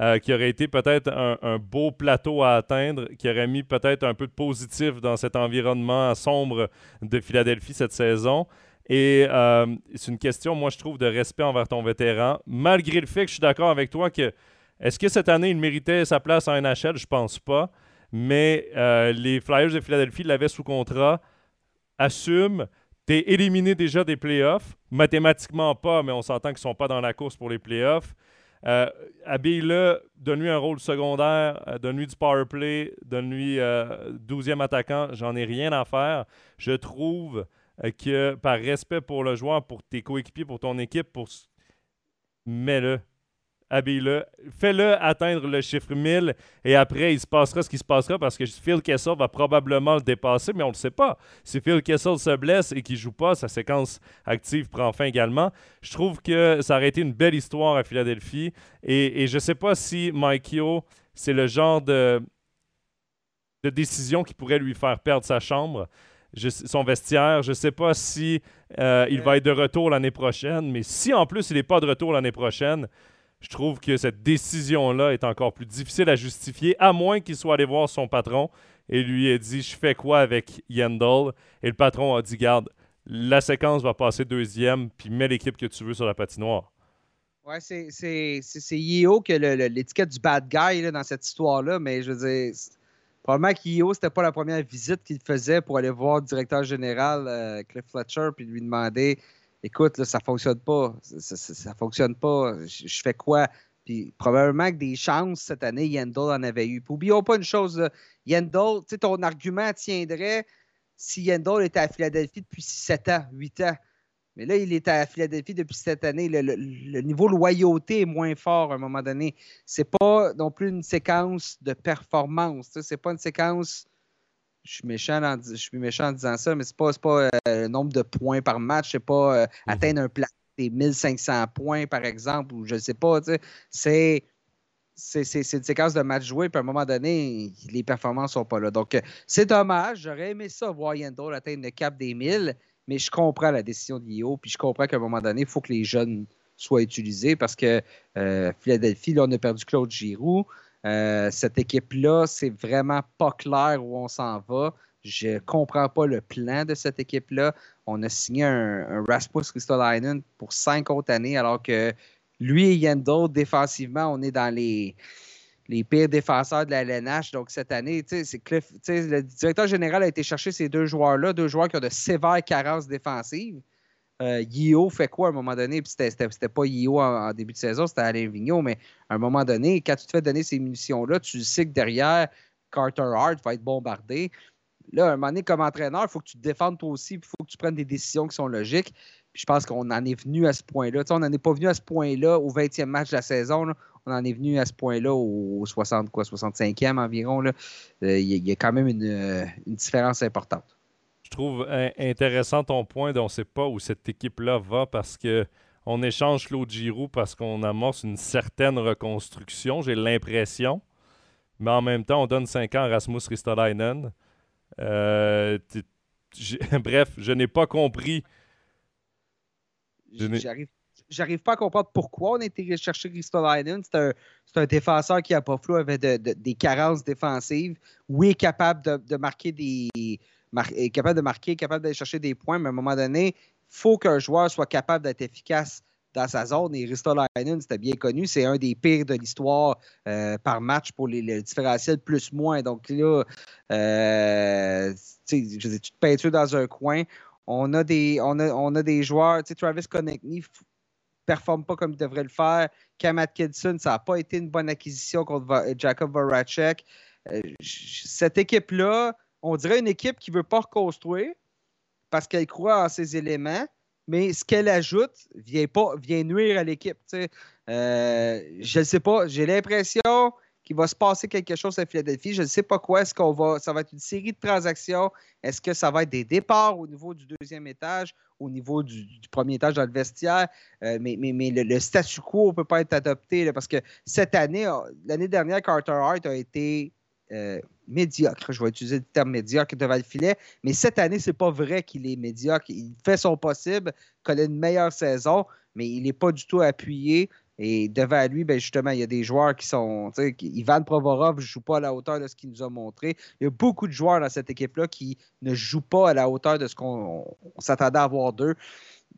euh, qui aurait été peut-être un, beau plateau à atteindre, qui aurait mis peut-être un peu de positif dans cet environnement sombre de Philadelphie cette saison. Et euh, c'est une question, moi, je trouve, de respect envers ton vétéran, malgré le fait que je suis d'accord avec toi que est-ce que cette année, il méritait sa place en NHL? Je pense pas. Mais les Flyers de Philadelphie l'avaient sous contrat, assument tu es éliminé déjà des playoffs. Mathématiquement pas, mais on s'entend qu'ils ne sont pas dans la course pour les playoffs. Euh, Habille-le, donne-lui un rôle secondaire, euh, donne-lui du power play, donne-lui 12e euh, attaquant. J'en ai rien à faire. Je trouve euh, que par respect pour le joueur, pour tes coéquipiers, pour ton équipe, mets-le habille-le, fais-le atteindre le chiffre 1000 et après, il se passera ce qui se passera parce que Phil Kessel va probablement le dépasser, mais on ne le sait pas. Si Phil Kessel se blesse et qu'il ne joue pas, sa séquence active prend fin également. Je trouve que ça aurait été une belle histoire à Philadelphie et, je ne sais pas si Mike Yo, c'est le genre de, de décision qui pourrait lui faire perdre sa chambre. son vestiaire. Je ne sais pas si euh, il va être de retour l'année prochaine, mais si en plus il n'est pas de retour l'année prochaine, je trouve que cette décision-là est encore plus difficile à justifier, à moins qu'il soit allé voir son patron et lui ait dit Je fais quoi avec Yandel? Et le patron a dit Garde, la séquence va passer deuxième, puis mets l'équipe que tu veux sur la patinoire. Ouais, c'est Yeo qui a l'étiquette du bad guy dans cette histoire-là, mais je veux dire, probablement qu'Yeo, c'était pas la première visite qu'il faisait pour aller voir le directeur général euh, Cliff Fletcher puis lui demander écoute, là, ça fonctionne pas. Ça, fonctionne pas. Je, fais quoi? Puis probablement que des chances cette année, Yandel en avait eu. Puis oublions pas une chose, Yandel, tu sais, ton argument tiendrait si Yandel était à Philadelphie depuis 7 ans, 8 ans. Mais là, il est à Philadelphie depuis cette année. Le, niveau loyauté est moins fort à un moment donné. C'est pas non plus une séquence de performance. C'est pas une séquence je suis méchant en, je suis méchant en disant ça, mais c'est pas, pas euh, le nombre de points par match, c'est pas euh, mhm. atteindre un plat des 1500 points, par exemple, ou je ne sais pas. C'est c'est une séquence de match joué, puis à un moment donné, les performances ne sont pas là. Donc, euh, c'est dommage. J'aurais aimé ça, voir Yandel atteindre le cap des 1000, mais je comprends la décision d'IO, puis je comprends qu'à un moment donné, il faut que les jeunes soient utilisés parce que Philadelphie, là, on a perdu Claude Giroux. Euh, cette équipe-là, c'est vraiment pas clair où on s'en va. Je comprends pas le plan de cette équipe-là. On a signé un, Rasmus Ristolainen pour cinq autres années, alors que lui et Yendo, défensivement, on est dans les, les pires défenseurs de la LNH. Donc, cette année, le directeur général a été chercher ces deux joueurs-là, deux joueurs qui ont de sévères carences défensives. Euh, Yeo fait quoi à un moment donné? Puis c'était pas Yeo en, début de saison, c'était Alain Vigneault, mais à un moment donné, quand tu te fais donner ces munitions-là, tu sais que derrière, Carter Hart va être bombardé. Là, à un moment donné, comme entraîneur, il faut que tu te défendes toi aussi, il faut que tu prennes des décisions qui sont logiques. Puis je pense qu'on en est venu à ce point-là. on n'en est pas venu à ce point-là au 20e match de la saison. On en est venu à ce point-là au 60, quoi, 65e environ. Euh, il y, a quand même une différence importante. Je trouve intéressant ton point on ne sait pas où cette équipe-là va parce que on échange Claude Giroux parce qu'on amorce une certaine reconstruction, j'ai l'impression. Mais en même temps, on donne 5 ans à Rasmus Ristolainen. Euh, bref, je n'ai pas compris. J'arrive pas à comprendre pourquoi on a été chercher Ristolainen. C'est un, défenseur qui, pas flou, avait des carences défensives. Oui, capable de marquer des, capable de marquer, capable d'aller chercher des points, mais à un moment donné, il faut qu'un joueur soit capable d'être efficace dans sa zone. Et Ristolainen, c'était bien connu, c'est un des pires de l'histoire euh, par match pour les, le différentiel plus-moins. Donc là, euh, tu te peintures dans un coin. On a des, on a, on a des joueurs, Travis Konechny performe pas comme il devrait le faire. Cam Atkinson, ça n'a pas été une bonne acquisition contre Jacob Voracek. Euh, cette équipe-là, on dirait une équipe qui ne veut pas reconstruire parce qu'elle croit en ses éléments, mais ce qu'elle ajoute vient, pas, vient nuire à l'équipe. Euh, je ne sais pas. J'ai l'impression qu'il va se passer quelque chose à Philadelphie. Je ne sais pas quoi. Est-ce qu'on va. Ça va être une série de transactions? Est-ce que ça va être des départs au niveau du deuxième étage, au niveau du, premier étage dans le vestiaire? Euh, mais, le, statu quo ne peut pas être adopté parce que cette année, l'année dernière, Carter Hart a été euh, médiocre. Je vais utiliser le terme médiocre devant le filet, mais cette année, c'est pas vrai qu'il est médiocre. Il fait son possible, connaît une meilleure saison, mais il n'est pas du tout appuyé. Et devant lui, ben justement, il y a des joueurs qui sont. Ivan Provorov ne joue pas à la hauteur de ce qu'il nous a montré. Il y a beaucoup de joueurs dans cette équipe-là qui ne jouent pas à la hauteur de ce qu'on s'attendait à voir d'eux.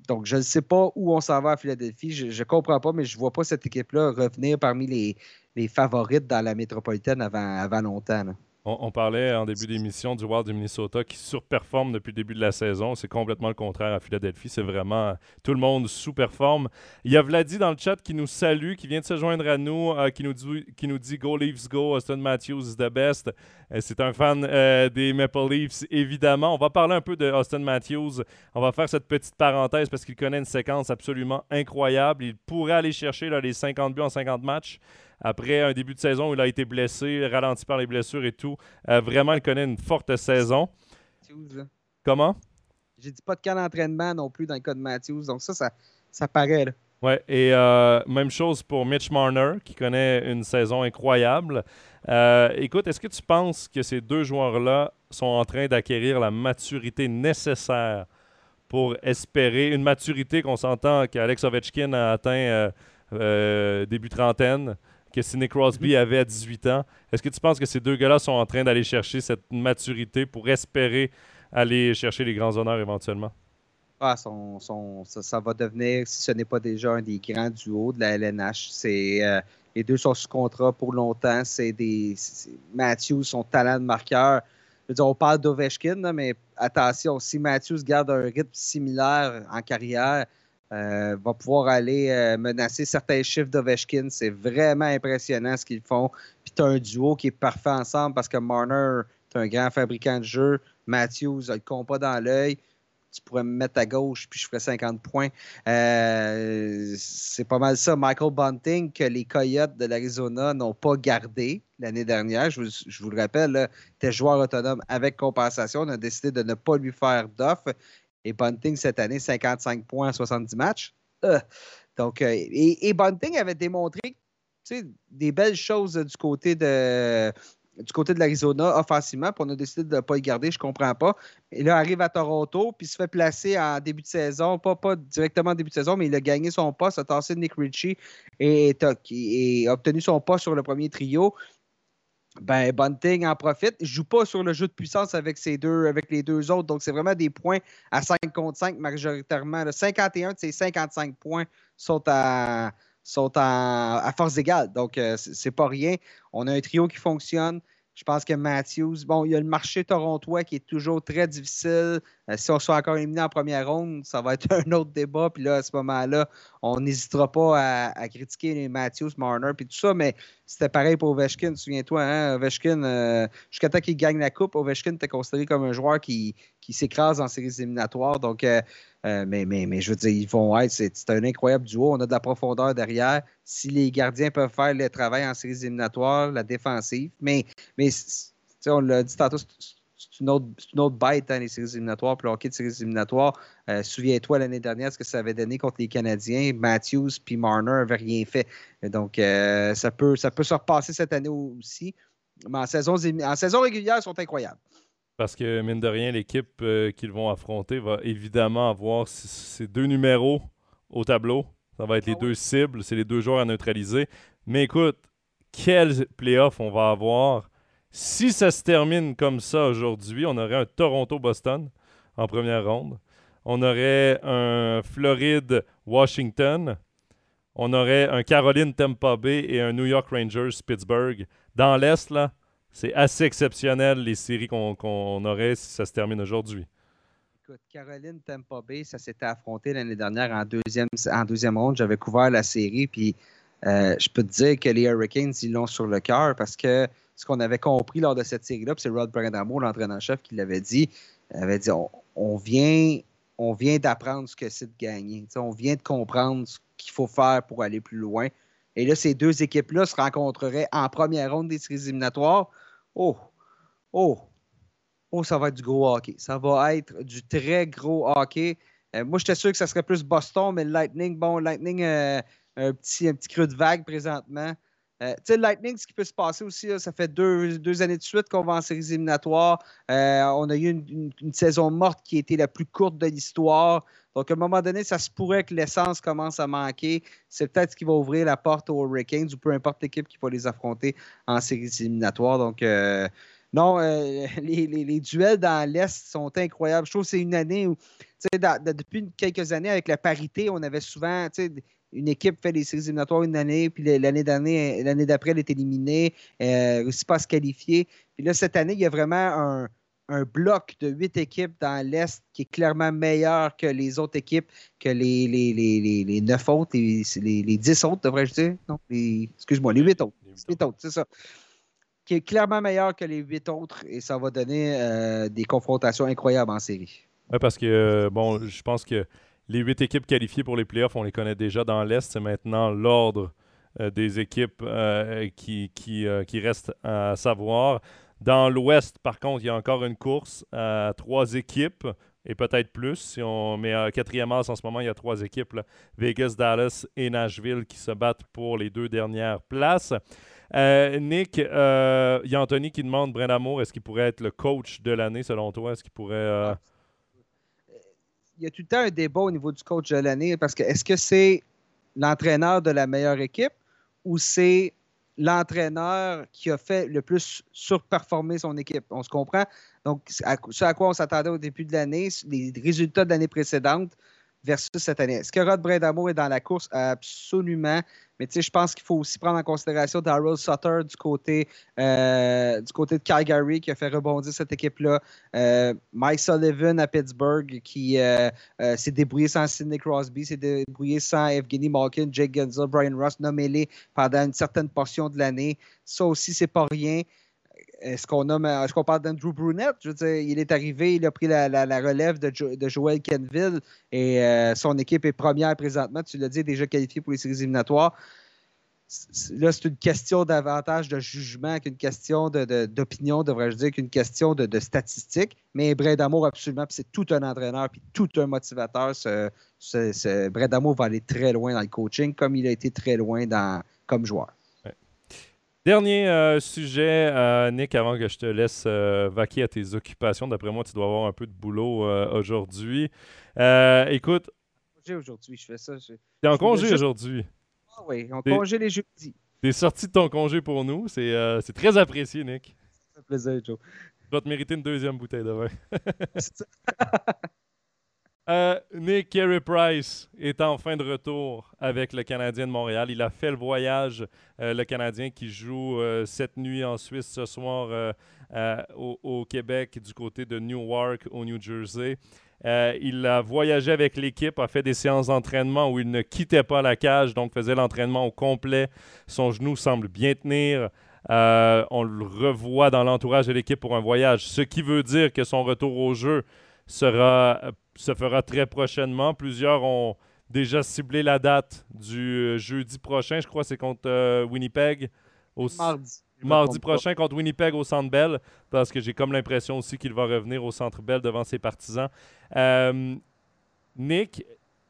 Donc, je ne sais pas où on s'en va à Philadelphie. Je ne comprends pas, mais je ne vois pas cette équipe-là revenir parmi les, les favorites dans la métropolitaine avant, avant longtemps. On, parlait en début d'émission du Wild du Minnesota qui surperforme depuis le début de la saison. C'est complètement le contraire à Philadelphie. C'est vraiment tout le monde sous-performe. Il y a Vladi dans le chat qui nous salue, qui vient de se joindre à nous, euh, qui, nous dit, qui nous dit Go Leafs Go, Austin Matthews is the best. Euh, c'est un fan euh, des Maple Leafs, évidemment. On va parler un peu de Austin Matthews. On va faire cette petite parenthèse parce qu'il connaît une séquence absolument incroyable. Il pourrait aller chercher les 50 buts en 50 matchs après un début de saison où il a été blessé, ralenti par les blessures et tout. Euh, vraiment, il connaît une forte saison. Comment? J'ai dit pas de cas d'entraînement non plus dans le cas de Matthews. Donc ça, ça, ça paraît. Là. Ouais, et euh, même chose pour Mitch Marner, qui connaît une saison incroyable. Euh, écoute, est-ce que tu penses que ces deux joueurs-là sont en train d'acquérir la maturité nécessaire pour espérer une maturité qu'on s'entend qu'Alex Ovechkin a atteint début trentaine, que Sidney Crosby mhm. avait à 18 ans. Est-ce que tu penses que ces deux gars-là sont en train d'aller chercher cette maturité pour espérer aller chercher les grands honneurs éventuellement? Ah, ça, va devenir, si ce n'est pas déjà un des grands duos de la LNH. C'est, euh, les deux sont sous contrat pour longtemps. C'est des, Matthews, son talent de marqueur. on parle d'Ovechkin, mais attention, si Matthews garde un rythme similaire en carrière, euh, va pouvoir aller euh, menacer certains chiffres d'Ovechkin. C'est vraiment impressionnant ce qu'ils font. Puis tu as un duo qui est parfait ensemble parce que Marner, tu un grand fabricant de jeu. Matthews a le compas dans l'œil. Tu pourrais me mettre à gauche, puis je ferais 50 points. Euh, c'est pas mal ça. Michael Bunting, que les Coyotes de l'Arizona n'ont pas gardé l'année dernière. Je vous, le rappelle, était joueur autonome avec compensation. On a décidé de ne pas lui faire d'offre. Et Bunting, cette année, 55 points en 70 matchs. Euh, donc, euh, et, Bunting avait démontré des belles choses du côté de du côté de l'Arizona offensivement, puis on a décidé de ne pas y garder, je ne comprends pas. Et là, arrive à Toronto, puis se fait placer en début de saison, pas, pas directement en début de saison, mais il a gagné son poste, a tassé Nick Ritchie et, et, a obtenu son poste sur le premier trio ben Bunting en profite. Il joue pas sur le jeu de puissance avec, ces deux, avec les deux autres. Donc, c'est vraiment des points à 5 contre 5 majoritairement. Le 51 de ces 55 points sont à, sont à force égale. Donc, euh, c'est pas rien. On a un trio qui fonctionne. Je pense que Matthews, bon, il y a le marché torontois qui est toujours très difficile. Euh, si on soit encore éliminé en première ronde, ça va être un autre débat. Puis là, à ce moment-là, on n'hésitera pas à, critiquer les Matthews, Marner, puis tout ça. Mais c'était pareil pour Ovechkin. Souviens-toi, hein? Ovechkin, euh, jusqu'à temps qu'il gagne la Coupe, Ovechkin était considéré comme un joueur qui, qui s'écrase en séries éliminatoires. Donc, euh, euh, mais, mais, mais, je veux dire, ils vont être, c'est un incroyable duo. On a de la profondeur derrière. Si les gardiens peuvent faire le travail en séries éliminatoires, la défensive, mais, mais on l'a dit tantôt, c'est une, autre, bête, hein, les séries éliminatoires. Puis le hockey de séries éliminatoires, euh, souviens-toi l'année dernière ce que ça avait donné contre les Canadiens. Matthews puis Marner n'avaient rien fait. Donc, euh, ça, peut, ça peut se repasser cette année aussi. Mais en saison, en saison régulière, ils sont incroyables. Parce que, mine de rien, l'équipe euh, qu'ils vont affronter va évidemment avoir ces deux numéros au tableau. Ça va être les ah deux cibles, c'est les deux joueurs à neutraliser. Mais écoute, quels playoffs on va avoir. Si ça se termine comme ça aujourd'hui, on aurait un Toronto-Boston en première ronde. On aurait un Floride-Washington. On aurait un Caroline-Tampa Bay et un New York Rangers-Pittsburgh. Dans l'Est, là, c'est assez exceptionnel les séries qu'on aurait si ça se termine aujourd'hui. Écoute, Caroline Tampa Bay, ça s'était affronté l'année dernière en deuxième, ronde. J'avais couvert la série, puis euh, je peux te dire que les Hurricanes, ils l'ont sur le cœur parce que ce qu'on avait compris lors de cette série-là, c'est Rod Brandamo, l'entraîneur-chef, qui l'avait dit, avait dit on, vient, on vient d'apprendre ce que c'est de gagner. on vient de comprendre ce qu'il faut faire pour aller plus loin. Et là, ces deux équipes-là se rencontreraient en première ronde des séries éliminatoires. Oh, oh, oh, ça va être du gros hockey. Ça va être du très gros hockey. Euh, moi, j'étais sûr que ça serait plus Boston, mais Lightning, bon, Lightning, euh, un, petit, un petit creux de vague présentement. Euh, tu sais, Lightning, ce qui peut se passer aussi, ça fait deux, deux, années de suite qu'on va en séries éliminatoires. Euh, on a eu une, saison morte qui a été la plus courte de l'histoire. Donc, à un moment donné, ça se pourrait que l'essence commence à manquer. C'est peut-être ce qui va ouvrir la porte aux Hurricanes ou peu importe l'équipe qui va les affronter en séries éliminatoires. Donc, euh, non, les, les, duels dans l'Est sont incroyables. Je trouve que c'est une année où, tu sais, depuis quelques années, avec la parité, on avait souvent, tu sais, une équipe fait les séries éliminatoires une année, puis l'année d'année, l'année d'après, elle est éliminée, euh, réussit pas à se qualifier. Puis là, cette année, il y a vraiment un, bloc de huit équipes dans l'Est qui est clairement meilleur que les autres équipes, que les, les, les, les neuf autres, les, les, dix autres, devrais-je dire? Non, excuse-moi, les huit autres. Les autres, c'est ça. Qui est clairement meilleur que les huit autres et ça va donner euh, des confrontations incroyables en série. Oui, parce que, euh, bon, je pense que les huit équipes qualifiées pour les playoffs, on les connaît déjà dans l'Est. C'est maintenant l'ordre euh, des équipes euh, qui, qui, euh, qui restent à savoir. Dans l'Ouest, par contre, il y a encore une course à trois équipes et peut-être plus. Si on met un quatrième as en ce moment, il y a trois équipes, Vegas, Dallas et Nashville, qui se battent pour les deux dernières places. Nick, il y a Anthony qui demande, Brendamour, est-ce qu'il pourrait être le coach de l'année selon toi? Est-ce qu'il pourrait... Ah il y a tout le temps un débat au niveau du coach de l'année parce que est-ce que c'est l'entraîneur de la meilleure équipe ou c'est l'entraîneur qui a fait le plus surperformer son équipe? On se comprend? Donc, ce à quoi on s'attendait au début de l'année, les résultats de l'année précédente, versus cette année. Est-ce que Rod Brindamour est dans la course? Absolument. Mais tu sais, je pense qu'il faut aussi prendre en considération Daryl Sutter du côté, euh, du côté de Calgary qui a fait rebondir cette équipe-là. Euh, Mike Sullivan à Pittsburgh qui euh, s'est débrouillé sans Sidney Crosby, s'est débrouillé sans Evgeny Malkin, Jake Genzel, Brian Ross, nommés-les pendant une certaine portion de l'année. Ça aussi, c'est pas rien. Est-ce qu'on parle d'Andrew Brunette? Je veux dire, il est arrivé, il a pris la, relève de, de, Joel Kenville et euh, son équipe est première présentement. Tu l'as dit, déjà qualifié pour les séries éliminatoires. Là, c'est une question davantage de jugement qu'une question d'opinion, devrais-je dire, qu'une question de, statistiques. Mais Brad d'amour, absolument, c'est tout un entraîneur puis tout un motivateur. Ce, ce, va aller très loin dans le coaching, comme il a été très loin dans, comme joueur. Dernier euh, sujet, euh, Nick, avant que je te laisse euh, vaquer à tes occupations. D'après moi, tu dois avoir un peu de boulot aujourd'hui. écoute. Congé aujourd'hui, je fais ça. T'es en congé aujourd'hui. Ah oui, en congé les jeudis. T'es sorti de ton congé pour nous. C'est très apprécié, Nick. Ça fait plaisir, Joe. Tu vas te mériter une deuxième bouteille de vin. Euh, Nick Carey Price est enfin de retour avec le Canadien de Montréal. Il a fait le voyage, euh, le Canadien qui joue euh, cette nuit en Suisse, ce soir au, Québec, du côté de Newark, au New Jersey. il a voyagé avec l'équipe, a fait des séances d'entraînement où il ne quittait pas la cage, donc faisait l'entraînement au complet. Son genou semble bien tenir. on le revoit dans l'entourage de l'équipe pour un voyage, ce qui veut dire que son retour au jeu sera se fera très prochainement. Plusieurs ont déjà ciblé la date du euh, jeudi prochain. Je crois que c'est contre euh, Winnipeg. Au... Mardi. Mardi prochain contre Winnipeg au Centre Bell, parce que j'ai comme l'impression aussi qu'il va revenir au Centre Bell devant ses partisans. Euh, Nick,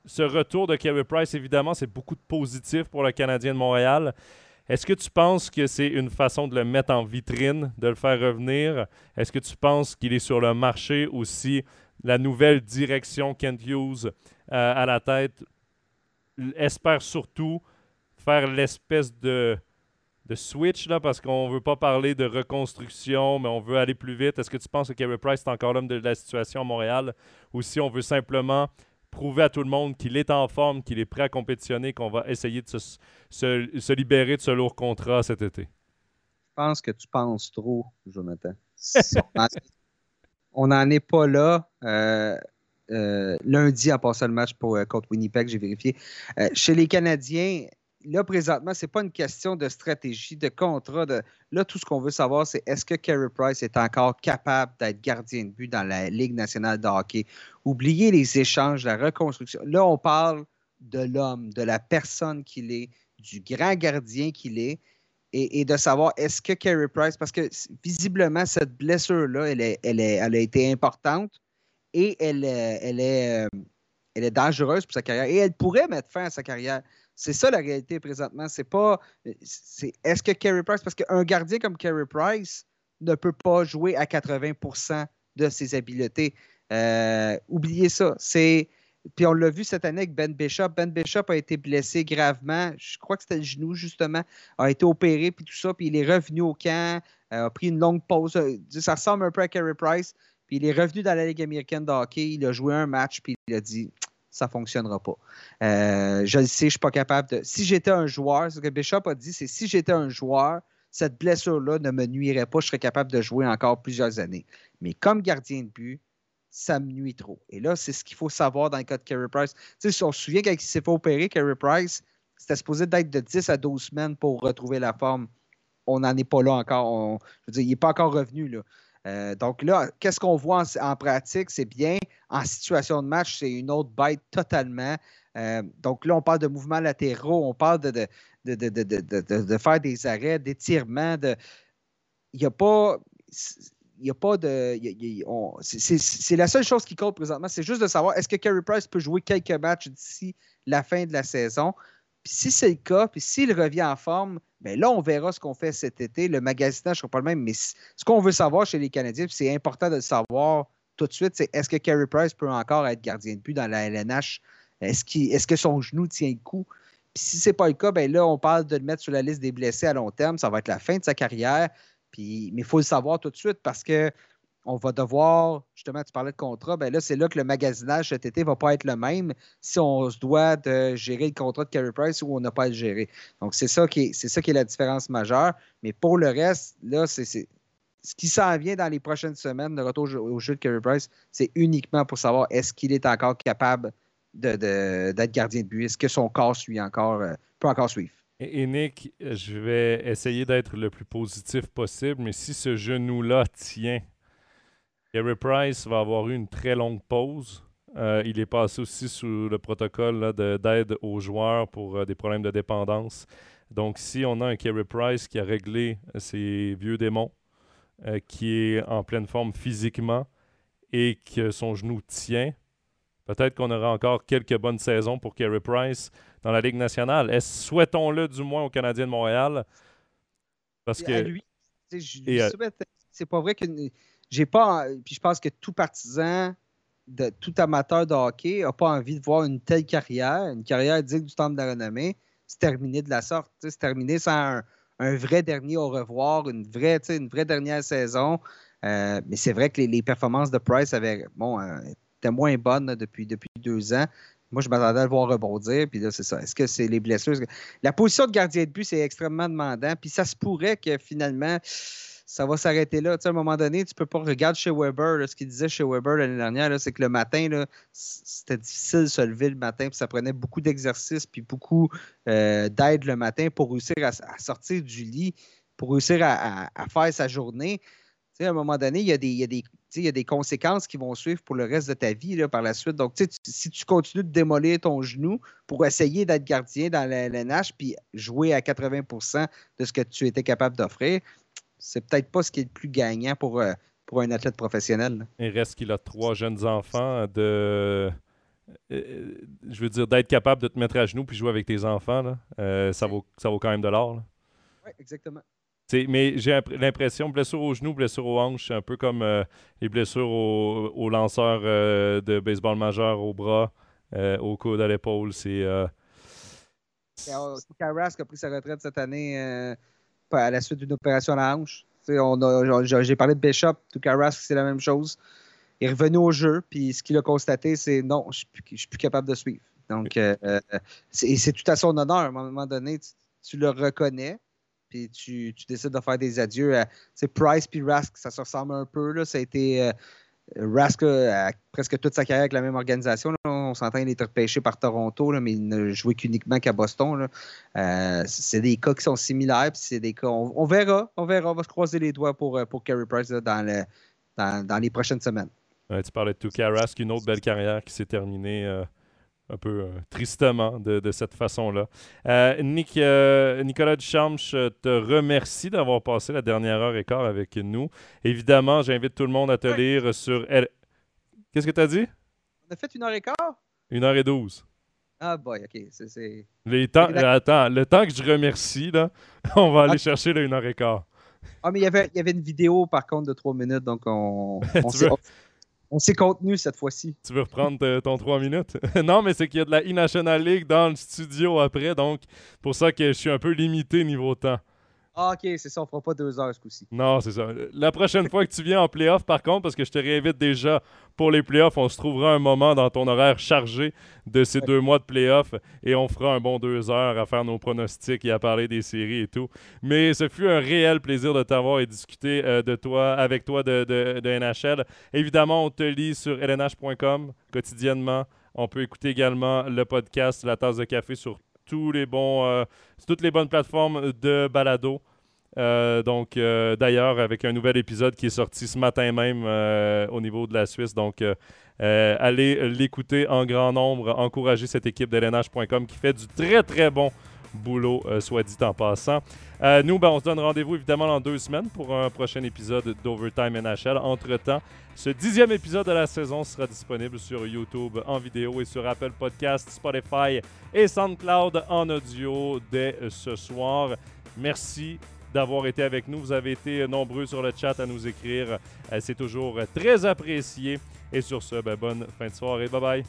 ce retour de Kerry Price, évidemment, c'est beaucoup de positif pour le Canadien de Montréal. Est-ce que tu penses que c'est une façon de le mettre en vitrine, de le faire revenir? Est-ce que tu penses qu'il est sur le marché aussi la nouvelle direction Kent Hughes euh, à la tête espère surtout faire l'espèce de, de switch, là, parce qu'on ne veut pas parler de reconstruction, mais on veut aller plus vite. Est-ce que tu penses que Kerry Price est encore l'homme de la situation à Montréal? Ou si on veut simplement prouver à tout le monde qu'il est en forme, qu'il est prêt à compétitionner, qu'on va essayer de se, se, libérer de ce lourd contrat cet été? Je pense que tu penses trop, Jonathan. on n'en est pas là. Euh, euh, lundi, en passant le match euh, contre Winnipeg, j'ai vérifié. chez les Canadiens, là, présentement, ce n'est pas une question de stratégie, de contrat. Là, tout ce qu'on veut savoir, c'est est-ce que Carey Price est encore capable d'être gardien de but dans la Ligue nationale de hockey? Oubliez les échanges, la reconstruction. Là, on parle de l'homme, de la personne qu'il est, du grand gardien qu'il est et, de savoir est-ce que Carey Price, parce que visiblement, cette blessure-là, elle, est, elle, est, elle a été importante et elle, elle, est, elle est dangereuse pour sa carrière et elle pourrait mettre fin à sa carrière. C'est ça la réalité présentement. C'est pas. C'est, est-ce que Carey Price, parce qu'un gardien comme Carey Price ne peut pas jouer à 80% de ses habiletés. Euh, oubliez ça. C'est. Puis on l'a vu cette année avec Ben Bishop. Ben Bishop a été blessé gravement. Je crois que c'était le genou, justement. A été opéré, puis tout ça. Puis il est revenu au camp, euh, a pris une longue pause. Ça ressemble un peu à Carey Price. Puis il est revenu dans la Ligue américaine de hockey. Il a joué un match, puis il a dit ça ne fonctionnera pas. Euh, je le sais, je ne suis pas capable de. Si j'étais un joueur, ce que Bishop a dit, c'est si j'étais un joueur, cette blessure-là ne me nuirait pas, je serais capable de jouer encore plusieurs années. Mais comme gardien de but, ça me nuit trop. Et là, c'est ce qu'il faut savoir dans le cas de Carey Price. Si on se souvient quand il s'est fait opérer, Carey Price, c'était supposé d'être de 10 à 12 semaines pour retrouver la forme. On n'en est pas là encore. je veux dire, il n'est pas encore revenu. Là. Euh, donc là, qu'est-ce qu'on voit en, pratique? C'est bien. En situation de match, c'est une autre bête totalement. Euh, donc là, on parle de mouvements latéraux, on parle de, de, faire des arrêts, d'étirements. De... Il n'y a pas. Il n'y a pas de. C'est la seule chose qui compte présentement. C'est juste de savoir est-ce que Carey Price peut jouer quelques matchs d'ici la fin de la saison? Puis si c'est le cas, puis s'il revient en forme, bien là, on verra ce qu'on fait cet été. Le magasinage ne sera pas le même, mais ce qu'on veut savoir chez les Canadiens, c'est important de le savoir tout de suite, c'est est-ce que Carey Price peut encore être gardien de but dans la LNH? Est-ce est que son genou tient le coup? Puis si ce n'est pas le cas, bien là, on parle de le mettre sur la liste des blessés à long terme. Ça va être la fin de sa carrière. Mais il faut le savoir tout de suite parce que on va devoir, justement, tu parlais de contrat, ben là, c'est là que le magasinage cet été ne va pas être le même si on se doit de gérer le contrat de Carey Price ou on n'a pas à le gérer. Donc, c'est ça, qui est, c'est ça qui est la différence majeure. Mais pour le reste, là, c'est, ce qui s'en vient dans les prochaines semaines, le retour au jeu de Carey Price, c'est uniquement pour savoir est-ce qu'il est encore capable d'être gardien de but. Est-ce que son corps suit encore, euh, peut encore suivre? Et, Nick, je vais essayer d'être le plus positif possible, mais si ce genou-là tient, Gary Price va avoir eu une très longue pause. Euh, il est passé aussi sous le protocole d'aide aux joueurs pour euh, des problèmes de dépendance. Donc, si on a un Kerry Price qui a réglé ses vieux démons, qui est en pleine forme physiquement et que son genou tient, Peut-être qu'on aura encore quelques bonnes saisons pour Kerry Price dans la Ligue nationale. Souhaitons-le du moins au Canadien de Montréal? Parce que. lui, C'est pas vrai que j'ai pas. Puis je pense que tout partisan, de, tout amateur de hockey n'a pas envie de voir une telle carrière, une carrière digne du temps de la renommée, se terminer de la sorte. Se terminer sans un, vrai dernier au revoir, une vraie, une vraie dernière saison. Euh, mais c'est vrai que les, performances de Price avaient. Bon, euh, était moins bonne depuis, depuis deux ans. Moi, je m'attendais à le voir rebondir. Puis là, c'est ça. Est-ce que c'est les blessures? La position de gardien de but, c'est extrêmement demandant. Puis ça se pourrait que finalement, ça va s'arrêter là. Tu sais, à un moment donné, tu peux pas regarder chez Weber. ce qu'il disait chez Weber l'année dernière, c'est que le matin, c'était difficile de se lever le matin. Puis ça prenait beaucoup d'exercices puis beaucoup euh, d'aide le matin pour réussir à, sortir du lit, pour réussir à faire sa journée à un moment donné, il y, a des, conséquences qui vont suivre pour le reste de ta vie là, par la suite. Donc, si tu continues de démolir ton genou pour essayer d'être gardien dans la LNH puis jouer à 80% de ce que tu étais capable d'offrir, c'est peut-être pas ce qui est le plus gagnant pour, euh, pour un athlète professionnel. Il reste qu'il a trois jeunes enfants de. Euh, je veux dire, d'être capable de te mettre à genoux puis jouer avec tes enfants, euh, ça, vaut, ça vaut quand même de l'or. Oui, exactement mais j'ai l'impression, blessure au genou, blessure aux hanches, un peu comme euh, les blessures aux, lanceurs euh, de baseball majeur au bras, euh, au coude, à l'épaule. C'est. Carras qui a pris sa retraite cette année à la suite d'une opération à la hanche. J'ai parlé de Bishop, tout Carras, c'est la même chose. Il est revenu au jeu, puis ce qu'il a constaté, c'est non, je ne suis, plus capable de suivre. Donc, c'est tout à son honneur. À un moment donné, tu le reconnais puis tu, décides de faire des adieux. C'est Price puis Rask, ça se ressemble un peu. Là. Euh, Rask a presque toute sa carrière avec la même organisation. On s'entend, il est repêché par Toronto, mais il ne jouait qu'uniquement qu'à Boston. Euh, c'est des cas qui sont similaires. c'est des. On, verra. On verra. On va se croiser les doigts pour, euh, pour Carey Price dans, dans, les prochaines semaines. tu parlais de Tuka Rask, une autre belle carrière qui s'est terminée un peu euh, tristement de, cette façon-là. Euh, Nick, euh, Nicolas Duchamp, je te remercie d'avoir passé la dernière heure et quart avec nous. Évidemment, j'invite tout le monde à te lire sur... Qu'est-ce que tu as dit? On a fait une heure et quart? 1h12. Ah boy, ok. C'est. Les temps, attends, le temps que je remercie, là, on va aller ah. chercher le 1h15. Ah, mais il y avait, y avait une vidéo par contre de 3 minutes, donc on, on s'est contenu cette fois-ci. Tu veux reprendre euh, ton 3 minutes? non, mais c'est qu'il y a de la E-National League dans le studio après, donc pour ça que je suis un peu limité niveau temps. Ah, ok, c'est ça, on fera pas deux heures ce coup-ci. Non, c'est ça. La prochaine fois que tu viens en playoff, par contre, parce que je te réinvite déjà pour les playoffs, on se trouvera un moment dans ton horaire chargé de ces deux mois de playoffs et on fera un bon deux heures à faire nos pronostics et à parler des séries et tout. Mais ce fut un réel plaisir de t'avoir et discuter euh, de toi, avec toi de, de, de NHL. Évidemment, on te lit sur lnh.com quotidiennement. On peut écouter également le podcast La tasse de café sur les euh, toutes les bonnes plateformes de balado. Euh, donc, euh, d'ailleurs, avec un nouvel épisode qui est sorti ce matin même au niveau de la Suisse. Donc, allez l'écouter en grand nombre, encourager cette équipe d'LNH.com qui fait du très, très bon boulot, soit dit en passant. nous, ben, on se donne rendez-vous évidemment dans deux semaines pour un prochain épisode d'Overtime NHL. Entre-temps, ce dixième épisode de la saison sera disponible sur YouTube en vidéo et sur Apple Podcast, Spotify et SoundCloud en audio dès ce soir. Merci d'avoir été avec nous. Vous avez été nombreux sur le chat à nous écrire. Euh, c'est toujours très apprécié. Et sur ce, ben, bonne fin de soirée. Bye bye.